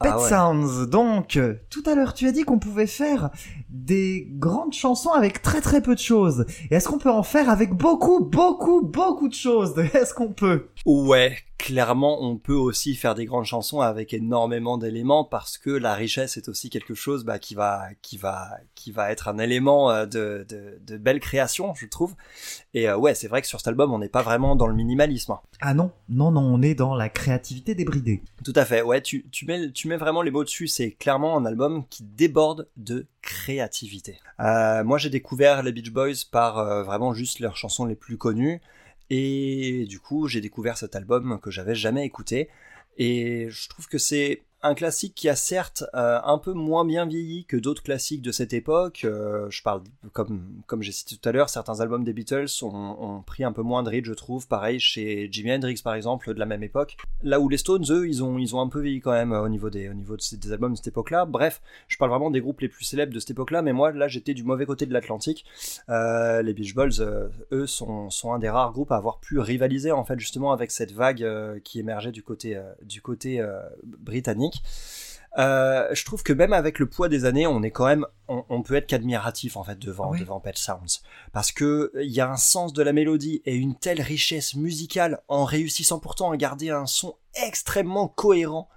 Pet Ah ouais. Sounds, donc, euh, tout à l'heure tu as dit qu'on pouvait faire des grandes chansons avec très très peu de choses. Et est-ce qu'on peut en faire avec beaucoup, beaucoup, beaucoup de choses? *laughs* Est-ce qu'on peut? Ouais, clairement, on peut aussi faire des grandes chansons avec énormément d'éléments parce que la richesse est aussi quelque chose bah, qui va, qui va, qui va être un élément euh, de, de, de belle création, je trouve. Et euh, ouais, c'est vrai que sur cet album, on n'est pas vraiment dans le minimalisme. hein. Ah non, non, non, on est dans la créativité débridée. Tout à fait. Ouais, tu, tu mets, tu mets vraiment les mots dessus. C'est clairement un album qui déborde de créativité. Euh, moi, j'ai découvert les Beach Boys par euh, vraiment juste leurs chansons les plus connues. Et du coup, j'ai découvert cet album que j'avais jamais écouté. Et je trouve que c'est un classique qui a certes euh, un peu moins bien vieilli que d'autres classiques de cette époque. Euh, je parle, comme, comme j'ai cité tout à l'heure, certains albums des Beatles ont, pris un peu moins de ride, je trouve. Pareil chez Jimi Hendrix, par exemple, de la même époque. Là où les Stones, eux, ils ont, ils ont un peu vieilli quand même euh, au niveau des, au niveau de ces- albums de cette époque-là. Bref, je parle vraiment des groupes les plus célèbres de cette époque-là, mais moi, là, j'étais du mauvais côté de l'Atlantique. Les Beach Boys, eux, sont, sont un des rares groupes à avoir pu rivaliser, en fait, justement, avec cette vague qui émergeait du côté, du côté euh, Euh, je trouve que même avec le poids des années, on est quand même, on, on peut être qu'admiratif en fait devant Oui. devant Pet Sounds, parce que il y a un sens de la mélodie et une telle richesse musicale en réussissant pourtant à garder un son extrêmement cohérent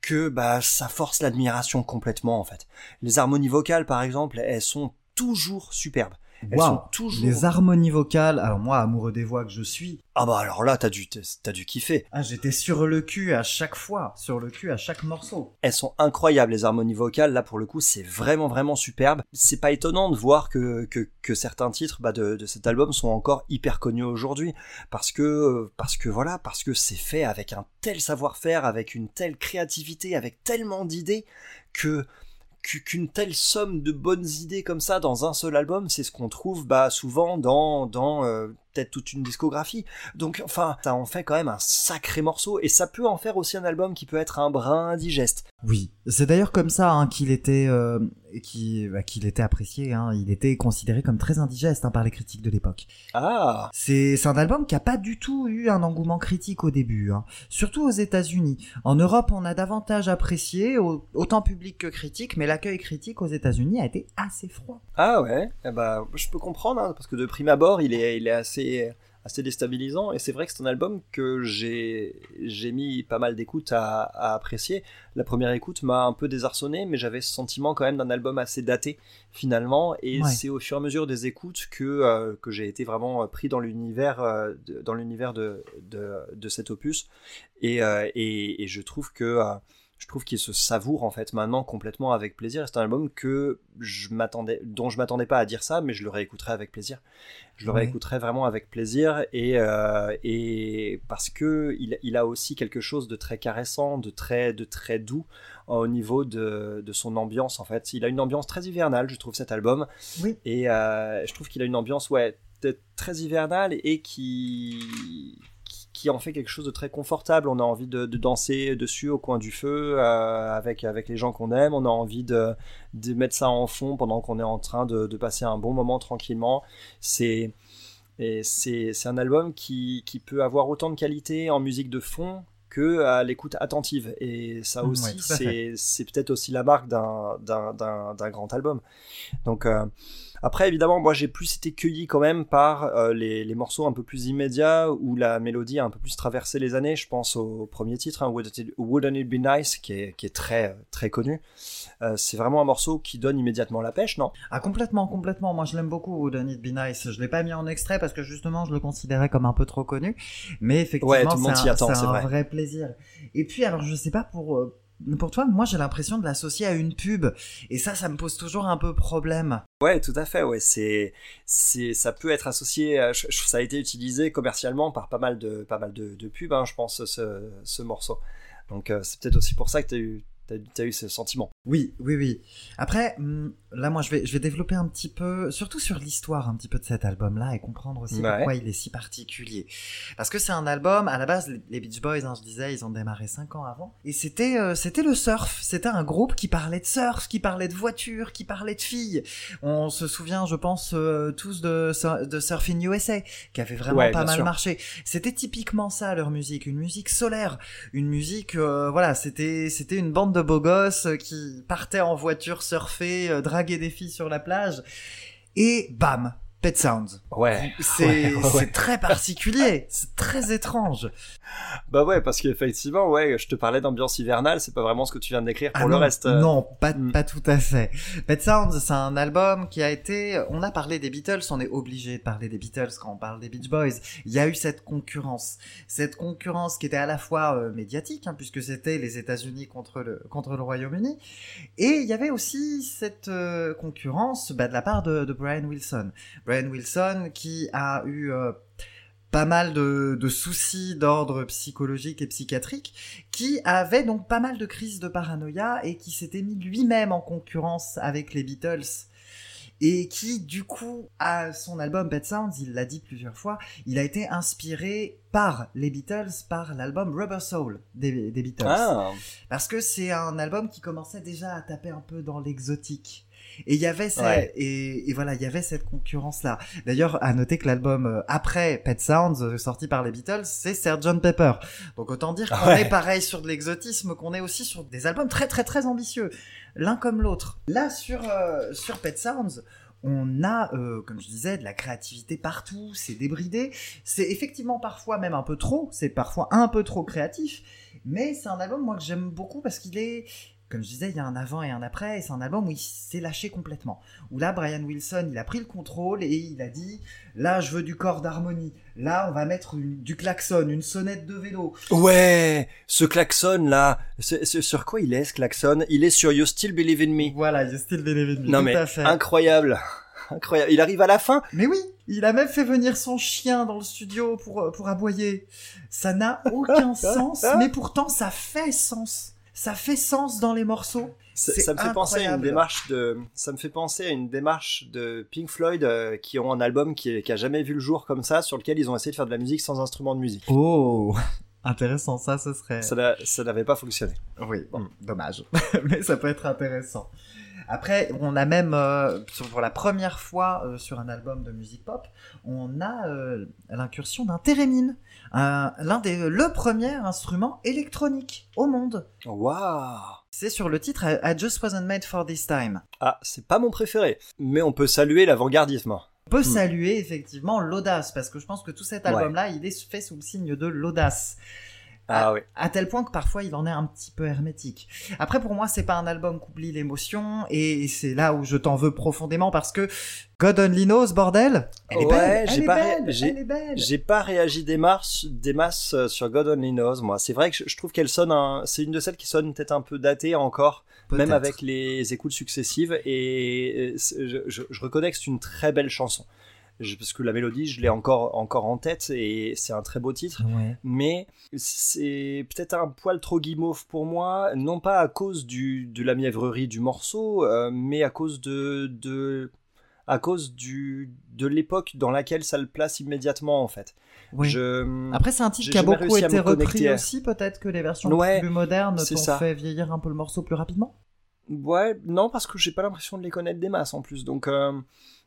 que bah ça force l'admiration complètement en fait. Les harmonies vocales par exemple, elles sont toujours superbes. Elles sont toujours. Les harmonies vocales, alors moi, amoureux des voix que je suis, Ah bah alors là, t'as dû t'as dû kiffer. ah, j'étais sur le cul à chaque fois, sur le cul à chaque morceau. Elles sont incroyables les harmonies vocales. Là pour le coup, c'est vraiment vraiment superbe. C'est pas étonnant de voir que que, que certains titres bah, de, de cet album sont encore hyper connus aujourd'hui parce que parce que voilà parce que c'est fait avec un tel savoir-faire, avec une telle créativité, avec tellement d'idées que qu'une telle somme de bonnes idées comme ça dans un seul album, c'est ce qu'on trouve bah, souvent dans, dans euh, peut-être toute une discographie. Donc, enfin, ça en fait quand même un sacré morceau, et ça peut en faire aussi un album qui peut être un brin indigeste. Oui, c'est d'ailleurs comme ça hein, qu'il était, euh, bah, qu'il était apprécié. Hein. Il était considéré comme très indigeste hein, par les critiques de l'époque. Ah C'est c'est un album qui a pas du tout eu un engouement critique au début, surtout aux États-Unis. En Europe, on a davantage apprécié, au- autant public que critique, mais l'accueil critique aux États-Unis a été assez froid. Ah ouais, eh bah, je peux comprendre, parce que de prime abord, il est, il est assez, assez déstabilisant, et c'est vrai que c'est un album que j'ai j'ai mis pas mal d'écoute à, à apprécier. La première écoute m'a un peu désarçonné, mais j'avais ce sentiment quand même d'un album assez daté, finalement, et Ouais. c'est au fur et à mesure des écoutes que, euh, que j'ai été vraiment pris dans l'univers euh, de- dans l'univers de, de, de cet opus, et, euh, et, et je trouve que... je trouve qu'il se savoure en fait maintenant complètement avec plaisir. C'est un album que je m'attendais, dont je m'attendais pas à dire ça, mais je le réécouterai avec plaisir. Je le Ouais. réécouterai vraiment avec plaisir et euh, et parce que il, il a aussi quelque chose de très caressant, de très de très doux euh, au niveau de, de son ambiance en fait. Il a une ambiance très hivernale, je trouve cet album. Oui. Et euh, je trouve qu'il a une ambiance ouais très hivernale et qui qui- en fait quelque chose de très confortable. On a envie de, de danser dessus au coin du feu euh, avec, avec les gens qu'on aime. On a envie de, de mettre ça en fond pendant qu'on est en train de, de passer un bon moment tranquillement. C'est et c'est c'est un album qui, qui peut avoir autant de qualité en musique de fond que à l'écoute attentive. Et ça aussi, ouais, c'est c'est peut-être aussi la marque d'un- d'un d'un- d'un grand album. Donc euh, après, évidemment, moi j'ai plus été cueilli quand même par euh, les, les morceaux un peu plus immédiats où la mélodie a un peu plus traversé les années. Je pense au premier titre, hein, Wouldn't, It, Be Nice, qui est, qui est très, très connu. Euh, c'est vraiment un morceau qui donne immédiatement la pêche, non? Ah complètement, complètement. Moi je l'aime beaucoup, Wouldn't It Be Nice. Je l'ai pas mis en extrait parce que justement je le considérais comme un peu trop connu. Mais effectivement, Ouais, tout le monde c'est un, attend, un vrai. vrai plaisir. Et puis alors je sais pas pour pour toi, moi j'ai l'impression de l'associer à une pub. Et ça, ça me pose toujours un peu problème. Ouais, tout à fait. Ouais, c'est, ça peut être associé. ça a été utilisé commercialement par pas mal de, pas mal de, pubs, hein, je pense, ce, ce morceau. Donc euh, c'est peut-être aussi pour ça que t'as eu, t'as, eu ce sentiment. Oui, oui, oui. Après, hum, là, moi, je vais, je vais développer un petit peu, surtout sur l'histoire un petit peu de cet album-là et comprendre aussi Ouais. pourquoi il est si particulier. Parce que c'est un album, à la base, les- Beach Boys, hein, je disais, ils ont démarré cinq ans avant. Et c'était, euh, c'était le surf. C'était un groupe qui parlait de surf, qui parlait de voitures, qui parlait de filles. On se souvient, je pense, euh, tous de, de Surfing USA, qui avait vraiment Ouais, pas mal sûr. marché. C'était typiquement ça, leur musique. Une musique solaire. Une musique, euh, voilà, c'était, c'était une bande de beaux gosses euh, qui partaient en voiture surfer, euh, draguer des filles sur la plage. Et bam, Pet Sounds. Ouais. C'est, *laughs* Ouais, ouais, ouais. c'est très particulier. C'est très étrange. Bah ouais, parce qu'effectivement, ouais, je te parlais d'ambiance hivernale, c'est pas vraiment ce que tu viens de décrire pour Ah le non, reste. euh. Non, pas, Mm. pas tout à fait. Pet Sounds, c'est un album qui a été... On a parlé des Beatles, on est obligé de parler des Beatles quand on parle des Beach Boys. Il y a eu cette concurrence. Cette concurrence qui était à la fois euh, médiatique, hein, puisque c'était les États-Unis contre le, contre le Royaume-Uni. Et il y avait aussi cette euh, concurrence bah, de la part de, de Brian Wilson. Brian Wilson qui a eu... euh, pas mal de, de soucis d'ordre psychologique et psychiatrique, qui avait donc pas mal de crises de paranoïa et qui s'était mis lui-même en concurrence avec les Beatles. Et qui, du coup, à son album Pet Sounds, il l'a dit plusieurs fois, il a été inspiré par les Beatles, par l'album Rubber Soul des, des Beatles. Ah, Parce que c'est un album qui commençait déjà à taper un peu dans l'exotique. Et il y avait Ouais. et, et voilà, il y avait cette concurrence là. D'ailleurs, à noter que l'album euh, après Pet Sounds euh, sorti par les Beatles, c'est Sgt Pepper. Donc autant dire qu'on Ouais. est pareil sur de l'exotisme, qu'on est aussi sur des albums très très très ambitieux, l'un comme l'autre. Là sur euh, sur Pet Sounds, on a, euh, comme je disais, de la créativité partout, c'est débridé, c'est effectivement parfois même un peu trop, c'est parfois un peu trop créatif, mais c'est un album moi que j'aime beaucoup parce qu'il est, comme je disais, il y a un avant et un après, et c'est un album où il s'est lâché complètement. Où là, Brian Wilson, il a pris le contrôle et il a dit, là, je veux du corps d'harmonie, là, on va mettre une- du klaxon, une sonnette de vélo. ouais, ce klaxon là, c'est- c'est- sur quoi il est ce klaxon? Il est sur You Still Believe in Me. Voilà, you still believe in me, Non mais incroyable, incroyable. Il arrive à la fin. Mais oui, il a même fait venir son chien dans le studio pour, pour aboyer. Ça n'a aucun *laughs* sens, mais pourtant ça fait sens. Ça fait sens dans les morceaux. Ça, me fait penser à une démarche de, ça me fait penser à une démarche de Pink Floyd euh, qui ont un album qui, qui a jamais vu le jour comme ça, sur lequel ils ont essayé de faire de la musique sans instrument de musique. Oh, *laughs* intéressant, ça, ce serait. Ça n'a- ça n'avait pas fonctionné. Oui, bon, dommage. *laughs* Mais ça peut être intéressant. Après, on a même, euh, pour la première fois euh, sur un album de musique pop, on a euh, l'incursion d'un thérémine, un- l'un des le premier instrument électronique au monde. Waouh C'est sur le titre I Just Wasn't Made for This Time. Ah, c'est pas mon préféré, mais on peut saluer l'avant-gardisme. On peut saluer effectivement l'audace, parce que je pense que tout cet Ouais. album-là, il est fait sous le signe de l'audace. Ah oui. à tel point que parfois il en est un petit peu hermétique. Après pour moi c'est pas un album qu'oublie l'émotion et c'est là où je t'en veux profondément parce que God Only Knows bordel, elle est Ouais, belle, j'ai elle est pas- belle, j'ai- elle est belle. J'ai pas réagi des, masses, des masses euh, sur God Only Knows, moi. C'est vrai que je, je trouve qu'elle sonne un, c'est une de celles qui sonne peut-être un peu datée encore, même avec les écoutes successives, et euh, je- je reconnais que c'est une très belle chanson. Je- parce que la mélodie, je l'ai encore, encore en tête, et c'est un très beau titre. Ouais. mais c'est peut-être un poil trop guimauve pour moi, non pas à cause du, de la mièvrerie du morceau, euh, mais à cause de, de à cause du, de l'époque dans laquelle ça le place immédiatement en fait. Oui. Je... Après c'est un titre qui a beaucoup été repris à- aussi peut-être que les versions Ouais, plus modernes t'ont ça. fait vieillir un peu le morceau plus rapidement? Ouais, non, parce que j'ai pas l'impression de les connaître des masses en plus. Donc euh,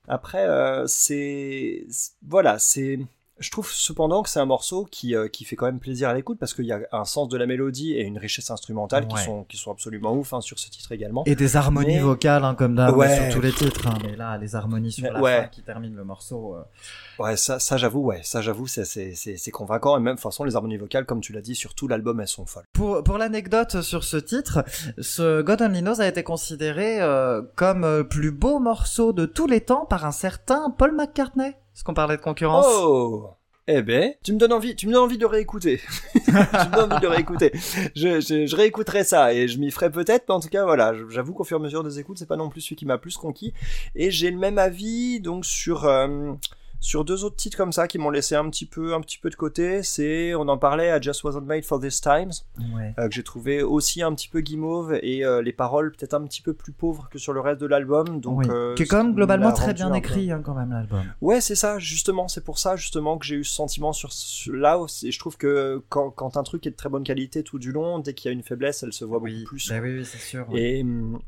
après, euh, c'est c'est- voilà, c'est. Je trouve cependant que c'est un morceau qui, euh, qui fait quand même plaisir à l'écoute parce qu'il y a un sens de la mélodie et une richesse instrumentale qui sont qui sont absolument ouf hein, sur ce titre également. Et des harmonies Mais- vocales hein, comme d'hab Ouais. sur tous les titres. hein. Mais là les harmonies sur la Ouais. fin qui terminent le morceau. euh, Ouais, ça, ça j'avoue, ouais, ça j'avoue, c'est convaincant et même de toute façon les harmonies vocales, comme tu l'as dit, sur tout l'album, elles sont folles. Pour, pour l'anecdote sur ce titre, ce God Only Knows a été considéré euh, comme euh, plus beau morceau de tous les temps par un certain Paul McCartney. Est-ce qu'on parlait de concurrence Oh eh ben, tu me donnes envie, tu me donnes envie de réécouter. *laughs* tu me donnes envie de réécouter. Je, réécouterai ça et je m'y ferai peut-être, mais en tout cas, voilà, j'avoue qu'au fur et à mesure des écoutes, c'est pas non plus celui qui m'a plus conquis. Et j'ai le même avis donc sur euh, sur deux autres titres comme ça qui m'ont laissé un petit peu un petit peu de côté. C'est, on en parlait, à Just Wasn't Made for This Times, Ouais. euh, que j'ai trouvé aussi un petit peu guimauve et euh, les paroles peut-être un petit peu plus pauvres que sur le reste de l'album. Donc, Oui. euh, qui est quand même globalement très bien écrit hein, quand même l'album. Ouais, c'est ça, justement, c'est pour ça justement que j'ai eu ce sentiment sur, sur- là aussi. Je trouve que quand, quand un truc est de très bonne qualité tout du long, dès qu'il y a une faiblesse, elle se voit Oui, beaucoup plus. bah oui, oui, c'est sûr. Et hum,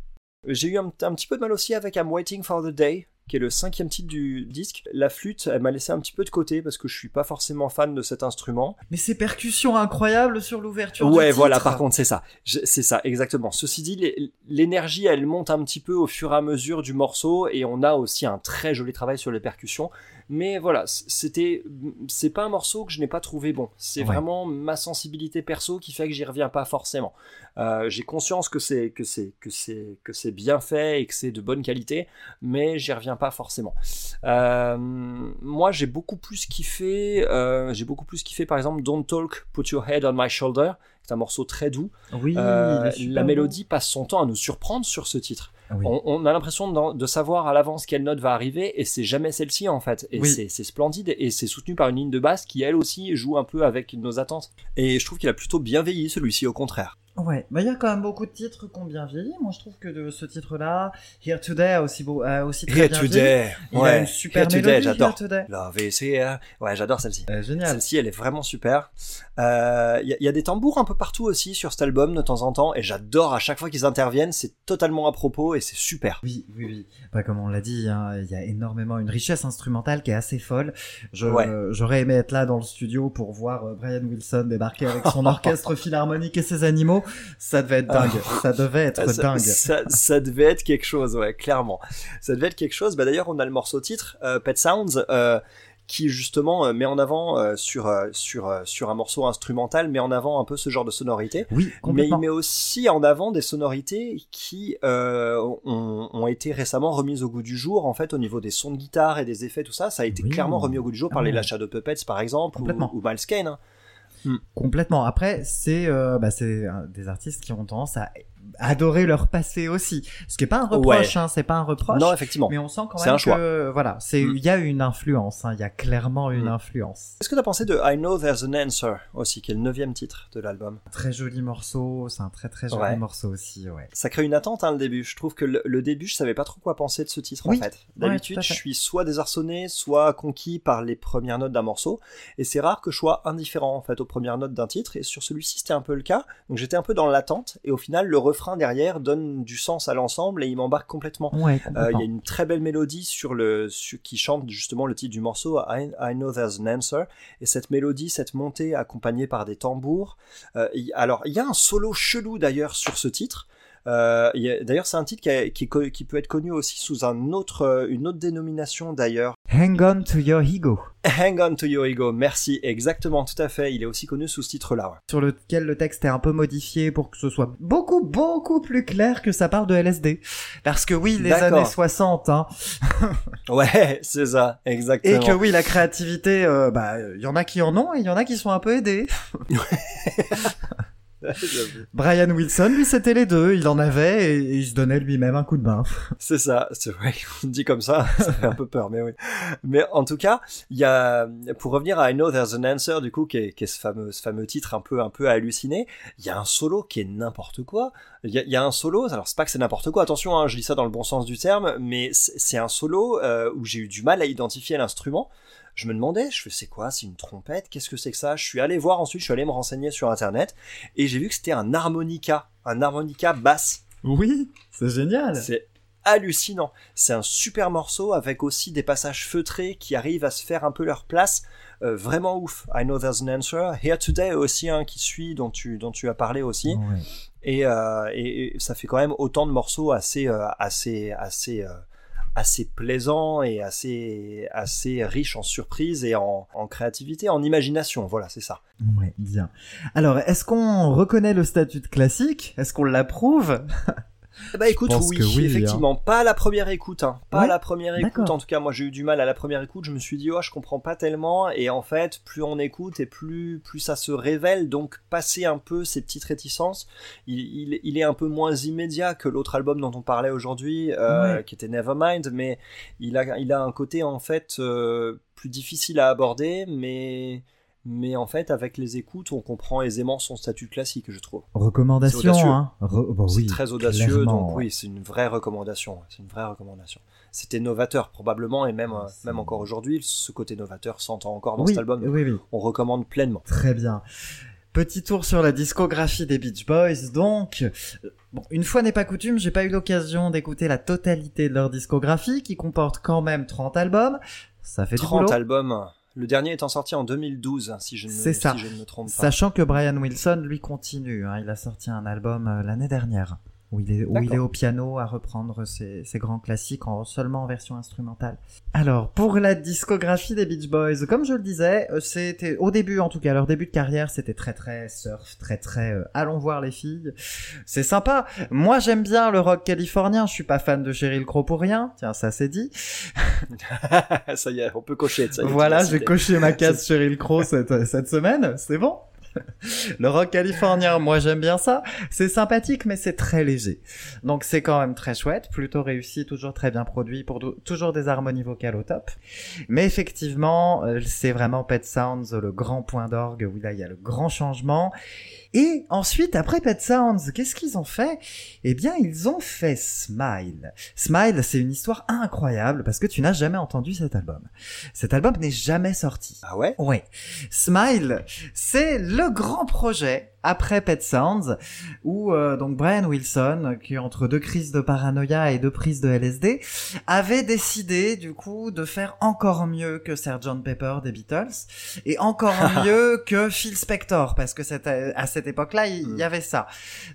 j'ai eu un, un petit peu de mal aussi avec I'm Waiting for the Day, qui est le cinquième titre du disque. La flûte, elle m'a laissé un petit peu de côté parce que je suis pas forcément fan de cet instrument. Mais ces percussions incroyables sur l'ouverture du Ouais, titre. voilà, par contre, c'est ça. C'est ça, exactement. Ceci dit, l'é- l'énergie, elle monte un petit peu au fur et à mesure du morceau et on a aussi un très joli travail sur les percussions. Mais voilà, c'était, c'est pas un morceau que je n'ai pas trouvé bon. C'est Ouais. vraiment ma sensibilité perso qui fait que j'y reviens pas forcément. Euh, j'ai conscience que c'est, que c'est, que c'est, que c'est bien fait et que c'est de bonne qualité, mais j'y reviens pas forcément. Euh, moi, j'ai beaucoup plus kiffé, euh, j'ai beaucoup plus kiffé par exemple Don't Talk, Put Your Head on My Shoulder. C'est un morceau très doux. Oui, la mélodie passe son temps à nous surprendre sur ce titre. Oui. On, on a l'impression de, de savoir à l'avance quelle note va arriver et c'est jamais celle-ci en fait. Et Oui. c'est- splendide et c'est soutenu par une ligne de basse qui elle aussi joue un peu avec nos attentes. Et je trouve qu'il a plutôt bien vieilli celui-ci au contraire. Ouais, bah il y a quand même beaucoup de titres qui ont bien vieilli. Moi, je trouve que de ce titre-là, Here Today a aussi, beau, a aussi très bien vieilli. Il a une super Here Today, j'adore. Here Today. Love is here. Ouais, j'adore celle-ci. Euh, génial. Celle-ci, elle est vraiment super. Euh, Il y, a- il y a des tambours un peu partout aussi sur cet album de temps en temps, et j'adore à chaque fois qu'ils interviennent. C'est totalement à propos et c'est super. Oui, oui, oui. Bah, comme on l'a dit, hein, il y a énormément une richesse instrumentale qui est assez folle. Je, Ouais. J'aurais aimé être là dans le studio pour voir euh, Brian Wilson débarquer avec son *laughs* orchestre philharmonique et ses animaux. Ça devait être dingue. Ça devait être Ah, ça, dingue. Ça, ça devait être quelque chose, ouais, clairement. Ça devait être quelque chose. Bah d'ailleurs, on a le morceau titre, euh, Pet Sounds, euh, qui justement euh, met en avant sur sur sur un morceau instrumental, met en avant un peu ce genre de sonorité. Oui, Mais il met aussi en avant des sonorités qui ont, ont été récemment remises au goût du jour, en fait, au niveau des sons de guitare et des effets, tout ça. Ça a été Oui. clairement remis au goût du jour par Ah les. La Shadow Puppets, par exemple, ou, ou Miles Kane. hein. Complètement. Après, c'est euh, bah, c'est euh, des artistes qui ont tendance à adoré leur passé aussi. Ce qui est pas un reproche, hein, c'est pas un reproche. Non, effectivement. mais on sent quand même un choix. que voilà, c'est il Mm. y a une influence, hein, il y a clairement une Mm. influence. Qu'est-ce que t'as pensé de I Know There's an Answer aussi, qui est le neuvième titre de l'album? Très joli morceau, c'est un très très joli Ouais. morceau aussi, ouais. Ça crée une attente, hein, le début. Je trouve que le, le début, je savais pas trop quoi penser de ce titre, Oui. en fait. D'habitude, je suis soit désarçonné, soit conquis par les premières notes d'un morceau. Et c'est rare que je sois indifférent, en fait, aux premières notes d'un titre. Et sur celui-ci, c'était un peu le cas. Donc j'étais un peu dans l'attente. Et au final, le refrain derrière donne du sens à l'ensemble et il m'embarque complètement. Ouais, Euh, Il y a une très belle mélodie sur le sur- qui chante justement le titre du morceau I, I Know There's an Answer et cette mélodie cette montée accompagnée par des tambours euh, alors il y a un solo chelou d'ailleurs sur ce titre Euh, d'ailleurs c'est un titre qui, a- qui, est co- qui peut être connu aussi sous un autre euh, une autre dénomination d'ailleurs. Hang on to your ego, Hang on to your ego. Merci. Exactement tout à fait. Il est aussi connu sous ce titre là sur lequel le texte est un peu modifié pour que ce soit beaucoup beaucoup plus clair que ça parle de LSD. Parce que oui, les années 60, hein, *laughs* ouais c'est ça. Et exactement que oui, la créativité, euh, bah, il y en a qui en ont et il y en a qui sont un peu aidés. *laughs* *laughs* *laughs* Brian Wilson, lui, c'était les deux. Il en avait et, il se donnait lui-même un coup de bain. *laughs* C'est ça, c'est vrai, on dit comme ça, ça fait un peu peur, mais oui. Mais en tout cas, il y a, pour revenir à I Know There's an Answer, du coup, qui est, qui est ce fameux, ce fameux titre un peu, un peu halluciné, il y a un solo qui est n'importe quoi. Il y a, il y a un solo, alors c'est pas que c'est n'importe quoi, attention, hein, je dis ça dans le bon sens du terme, mais c'est c'est un solo euh, où j'ai eu du mal à identifier l'instrument. Je me demandais, je fais c'est quoi, c'est une trompette, qu'est-ce que c'est que ça? Je suis allé voir ensuite, je suis allé me renseigner sur internet et j'ai vu que c'était un harmonica, un harmonica basse. Oui, c'est génial. C'est hallucinant. C'est un super morceau avec aussi des passages feutrés qui arrivent à se faire un peu leur place. Euh, vraiment ouf. I know there's an answer. Here Today aussi, hein, qui suit, dont tu, dont tu as parlé aussi. Ouais. Et, euh, et, et ça fait quand même autant de morceaux assez, euh, assez, assez, assez plaisants et assez, assez riches en surprises et en, en créativité, en imagination. Voilà, c'est ça. Ouais, bien. Alors, est-ce qu'on reconnaît le statut de classique? Est-ce qu'on l'approuve? *laughs* Bah écoute, oui, oui, effectivement, pas à la première écoute, hein. pas à la première écoute. En tout cas, moi j'ai eu du mal à la première écoute. Je me suis dit, oh, je comprends pas tellement. Et en fait, plus on écoute et plus plus ça se révèle. Donc, passer un peu ces petites réticences, il, il, il est un peu moins immédiat que l'autre album dont on parlait aujourd'hui, euh, Ouais. qui était Nevermind. Mais il a il a un côté en fait euh, plus difficile à aborder, mais mais en fait, avec les écoutes, on comprend aisément son statut classique, je trouve. Recommandation, C'est hein Re- bon, C'est oui, très audacieux, donc oui, c'est une vraie recommandation. C'est une vraie recommandation. C'était novateur probablement, et même, C'est- même encore aujourd'hui, ce côté novateur s'entend encore dans Oui, cet album. oui, oui. On recommande pleinement. Très bien. Petit tour sur la discographie des Beach Boys, donc. Euh, Bon, une fois n'est pas coutume, j'ai pas eu l'occasion d'écouter la totalité de leur discographie, qui comporte quand même 30 albums. Ça fait du 30 boulot. albums. Le dernier étant sorti en 2012, hein, si je ne, ça. si je ne me trompe pas. Sachant que Brian Wilson, lui, continue. hein. Il a sorti un album euh, l'année dernière, où il, est, où il est au piano à reprendre ses, ses grands classiques en, seulement en version instrumentale. Alors, pour la discographie des Beach Boys, comme je le disais, euh, c'était au début, en tout cas, leur début de carrière, c'était très très surf, très très euh, allons voir les filles. C'est sympa. Moi, j'aime bien le rock californien. Je suis pas fan de Cheryl Crow pour rien. Tiens, ça c'est dit. *laughs* ça y est, on peut cocher. Ça y est, Voilà, j'ai coché ma case *laughs* Cheryl Crow cette, cette semaine, c'est bon? *laughs* Le rock californien, moi j'aime bien ça. C'est sympathique, mais c'est très léger. Donc c'est quand même très chouette, plutôt réussi, toujours très bien produit, pour toujours des harmonies vocales au top. Mais effectivement, euh, c'est vraiment Pet Sounds le grand point d'orgue où là il y a le grand changement. Et ensuite, après Pet Sounds, qu'est-ce qu'ils ont fait? Eh bien, ils ont fait Smile. Smile, c'est une histoire incroyable parce que tu n'as jamais entendu cet album. Cet album n'est jamais sorti. Ah ouais? Ouais. Smile, c'est le grand projet après Pet Sounds où euh, donc Brian Wilson, qui entre deux crises de paranoïa et deux prises de LSD, avait décidé du coup de faire encore mieux que Sgt Pepper des Beatles et encore *laughs* mieux que Phil Spector parce que c'était à cette époque-là il il y avait ça.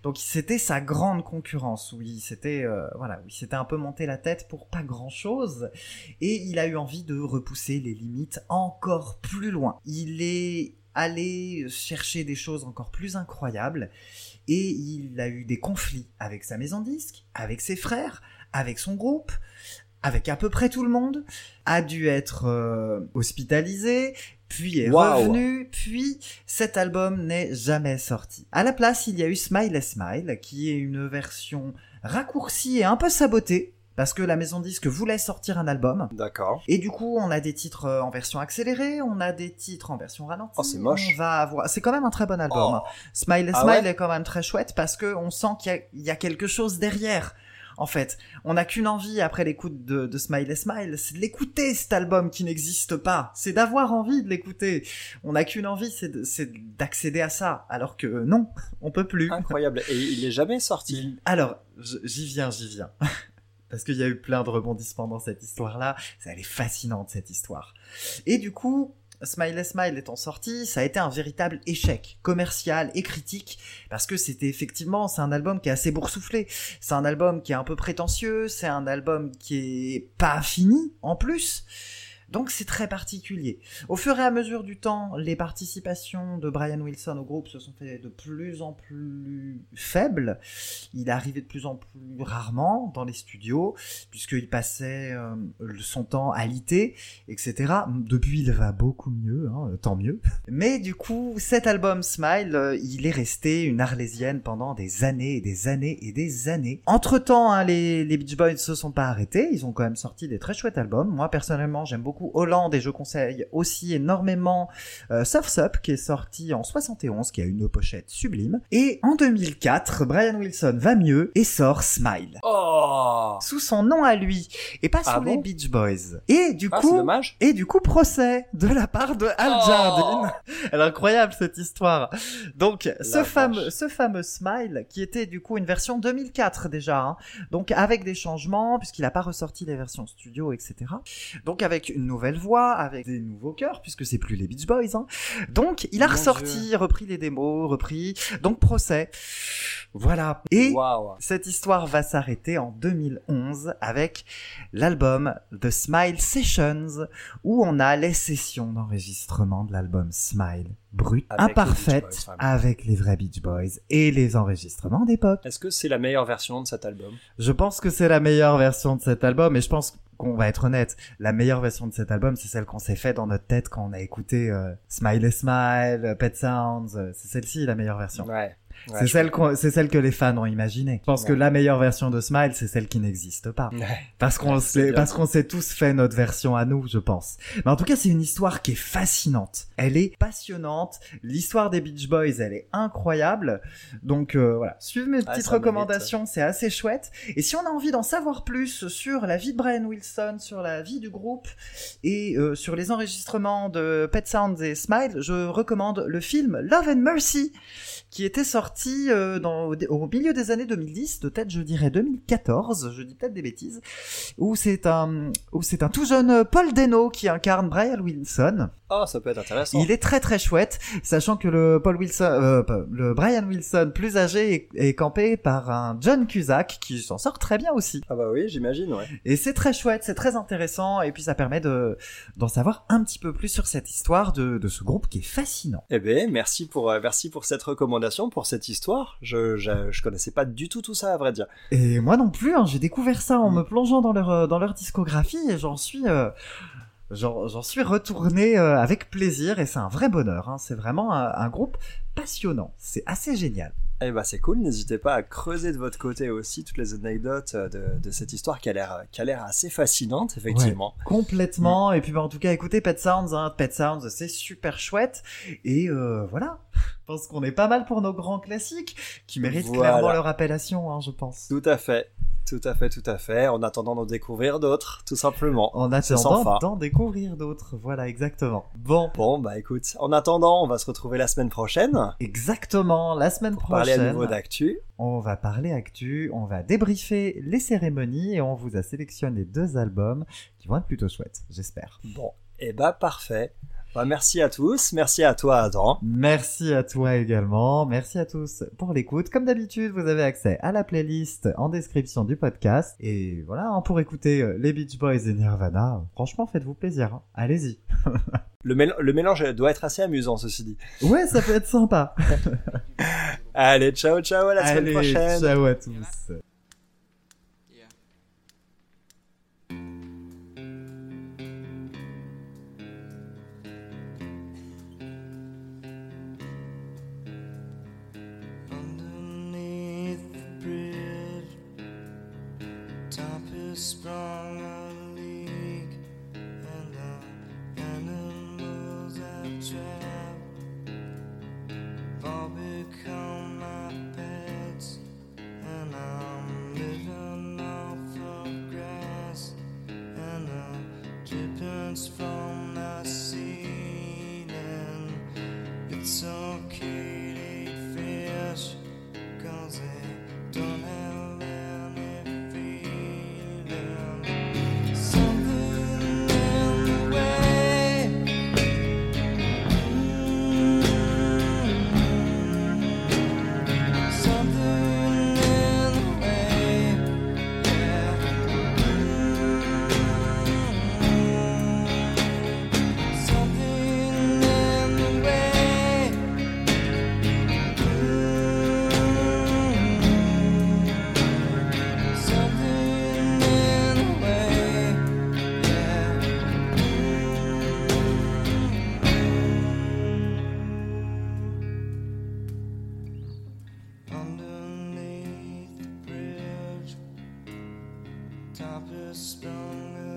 Donc c'était sa grande concurrence où il s'était euh, voilà s'était un peu monté la tête pour pas grand chose et il a eu envie de repousser les limites encore plus loin. Il est allé chercher des choses encore plus incroyables. Et il a eu des conflits avec sa maison de disques, avec ses frères, avec son groupe, avec à peu près tout le monde, a dû être euh, hospitalisé, puis est revenu, puis cet album n'est jamais sorti. À la place, il y a eu Smile et Smile, qui est une version raccourcie et un peu sabotée, parce que la maison disque voulait sortir un album. D'accord. Et du coup, on a des titres euh, en version accélérée, on a des titres en version ralentie. Oh, c'est moche. On va avoir. C'est quand même un très bon album. Oh. Smile Ah Smile ouais est quand même très chouette parce que on sent qu'il y a- il y, a quelque chose derrière. En fait, on n'a qu'une envie après l'écoute de, de Smile et Smile, c'est de l'écouter cet album qui n'existe pas. C'est d'avoir envie de l'écouter. On n'a qu'une envie, c'est de- c'est d'accéder à ça. Alors que non, on peut plus. Incroyable. Et il est jamais sorti. Alors, j'y viens, j'y viens. Parce qu'il y a eu plein de rebondissements dans cette histoire-là. Elle est fascinante, cette histoire. Et du coup, Smile et Smile étant sorti, ça a été un véritable échec commercial et critique parce que c'était effectivement, c'est un album qui est assez boursouflé. C'est un album qui est un peu prétentieux, c'est un album qui est pas fini en plus. Donc c'est très particulier. Au fur et à mesure du temps, les participations de Brian Wilson au groupe se sont fait de plus en plus faibles. Il arrivé de plus en plus rarement dans les studios, puisqu'il passait euh, son temps à l'IT, etc. Depuis, il va beaucoup mieux, hein, tant mieux. Mais du coup, cet album Smile, euh, il est resté une arlésienne pendant des années et des années et des années. Entre-temps, hein, les, Beach Boys se sont pas arrêtés, ils ont quand même sorti des très chouettes albums. Moi, personnellement, j'aime beaucoup Hollande et je conseille aussi énormément euh, Surf's Up, qui est sorti en 71, qui a une pochette sublime. Et en 2004, Brian Wilson va mieux et sort Smile. Oh Sous son nom à lui, et pas Ah sous les Beach Boys. Et du Ah, coup, et du coup, procès de la part de Al Oh Jardine. Elle est incroyable cette histoire. Donc, ce fameux, ce fameux Smile, qui était du coup une version 2004 déjà, hein. donc avec des changements, puisqu'il n'a pas ressorti les versions studio, etc. Donc avec une nouvelle voix, avec des nouveaux chœurs, puisque c'est plus les Beach Boys. Hein. Donc, il a Mon ressorti, repris les démos, repris. Donc, procès. Voilà. Et cette histoire va s'arrêter en 2011 avec l'album The Smile Sessions où on a les sessions d'enregistrement de l'album Smile brut, Avec les imparfaite, Boys, avec les vrais Beach Boys et les enregistrements d'époque. Est-ce que c'est la meilleure version de cet album? Je pense que c'est la meilleure version de cet album et je pense qu'on va être honnête, la meilleure version de cet album, c'est celle qu'on s'est fait dans notre tête quand on a écouté euh, Smile et Smile, Pet Sounds, euh, c'est celle-ci la meilleure version. Ouais. Ouais, c'est celle qu'on- c'est celle que les fans ont imaginée. Je pense que la meilleure version de Smile, c'est celle qui n'existe pas. Ouais. Parce qu'on s'est, bien parce dit. qu'on s'est tous fait notre version à nous, je pense. Mais en tout cas, c'est une histoire qui est fascinante. Elle est passionnante. L'histoire des Beach Boys, elle est incroyable. Donc euh, voilà, suivez mes petites ça mérite. recommandations, c'est assez chouette. Et si on a envie d'en savoir plus sur la vie de Brian Wilson, sur la vie du groupe et euh, sur les enregistrements de Pet Sounds et Smile, je recommande le film Love and Mercy qui était sorti euh, dans, au, au milieu des années 2010, de tête je dirais 2014, je dis peut-être des bêtises, où c'est un, où c'est un tout jeune Paul Dano qui incarne Brian Wilson. Oh, ça peut être intéressant. Il est très très chouette, sachant que le Paul Wilson, euh, le Brian Wilson plus âgé est, est campé par un John Cusack qui s'en sort très bien aussi. Ah bah oui, j'imagine, ouais. Et c'est très chouette, c'est très intéressant, et puis ça permet de d'en savoir un petit peu plus sur cette histoire de, de ce groupe qui est fascinant. Eh ben, merci pour, euh, merci pour cette recommandation, pour cette histoire. Je, je, je connaissais pas du tout tout ça, à vrai dire. Et moi non plus, hein, j'ai découvert ça en Mm. me plongeant dans leur, euh, dans leur discographie et j'en suis, euh, j'en suis retourné euh, avec plaisir et c'est un vrai bonheur. Hein. C'est vraiment un, un groupe passionnant. C'est assez génial. Eh ben, c'est cool. N'hésitez pas à creuser de votre côté aussi toutes les anecdotes euh, de, de cette histoire qui a l'air, qui a l'air assez fascinante, effectivement. Complètement. Et puis bah, en tout cas, écoutez Pet Sounds. Hein. Pet Sounds, c'est super chouette. Et euh, voilà. Je pense qu'on est pas mal pour nos grands classiques qui méritent Voilà. clairement leur appellation, hein, je pense. Tout à fait. Tout à fait, tout à fait. En attendant d'en découvrir d'autres, tout simplement. En attendant d'en découvrir d'autres. Voilà, exactement. Bon, Bon, bah écoute, en attendant, on va se retrouver la semaine prochaine exactement. La semaine pour parler prochaine. à nouveau d'actu. On va parler actu, on va débriefer les cérémonies et on vous a sélectionné deux albums qui vont être plutôt chouettes, j'espère. Bon, et bah parfait. Bah, merci à tous, merci à toi Adam. Merci à toi également, merci à tous pour l'écoute. Comme d'habitude, vous avez accès à la playlist en description du podcast. Et voilà, hein, pour écouter euh, les Beach Boys et Nirvana, franchement, faites-vous plaisir. hein. Allez-y. *laughs* Le, mél- le mélange doit être assez amusant, ceci dit. Ouais, ça peut être sympa. *laughs* Allez, ciao, ciao, à la semaine prochaine. ciao à tous. sprung top is sprung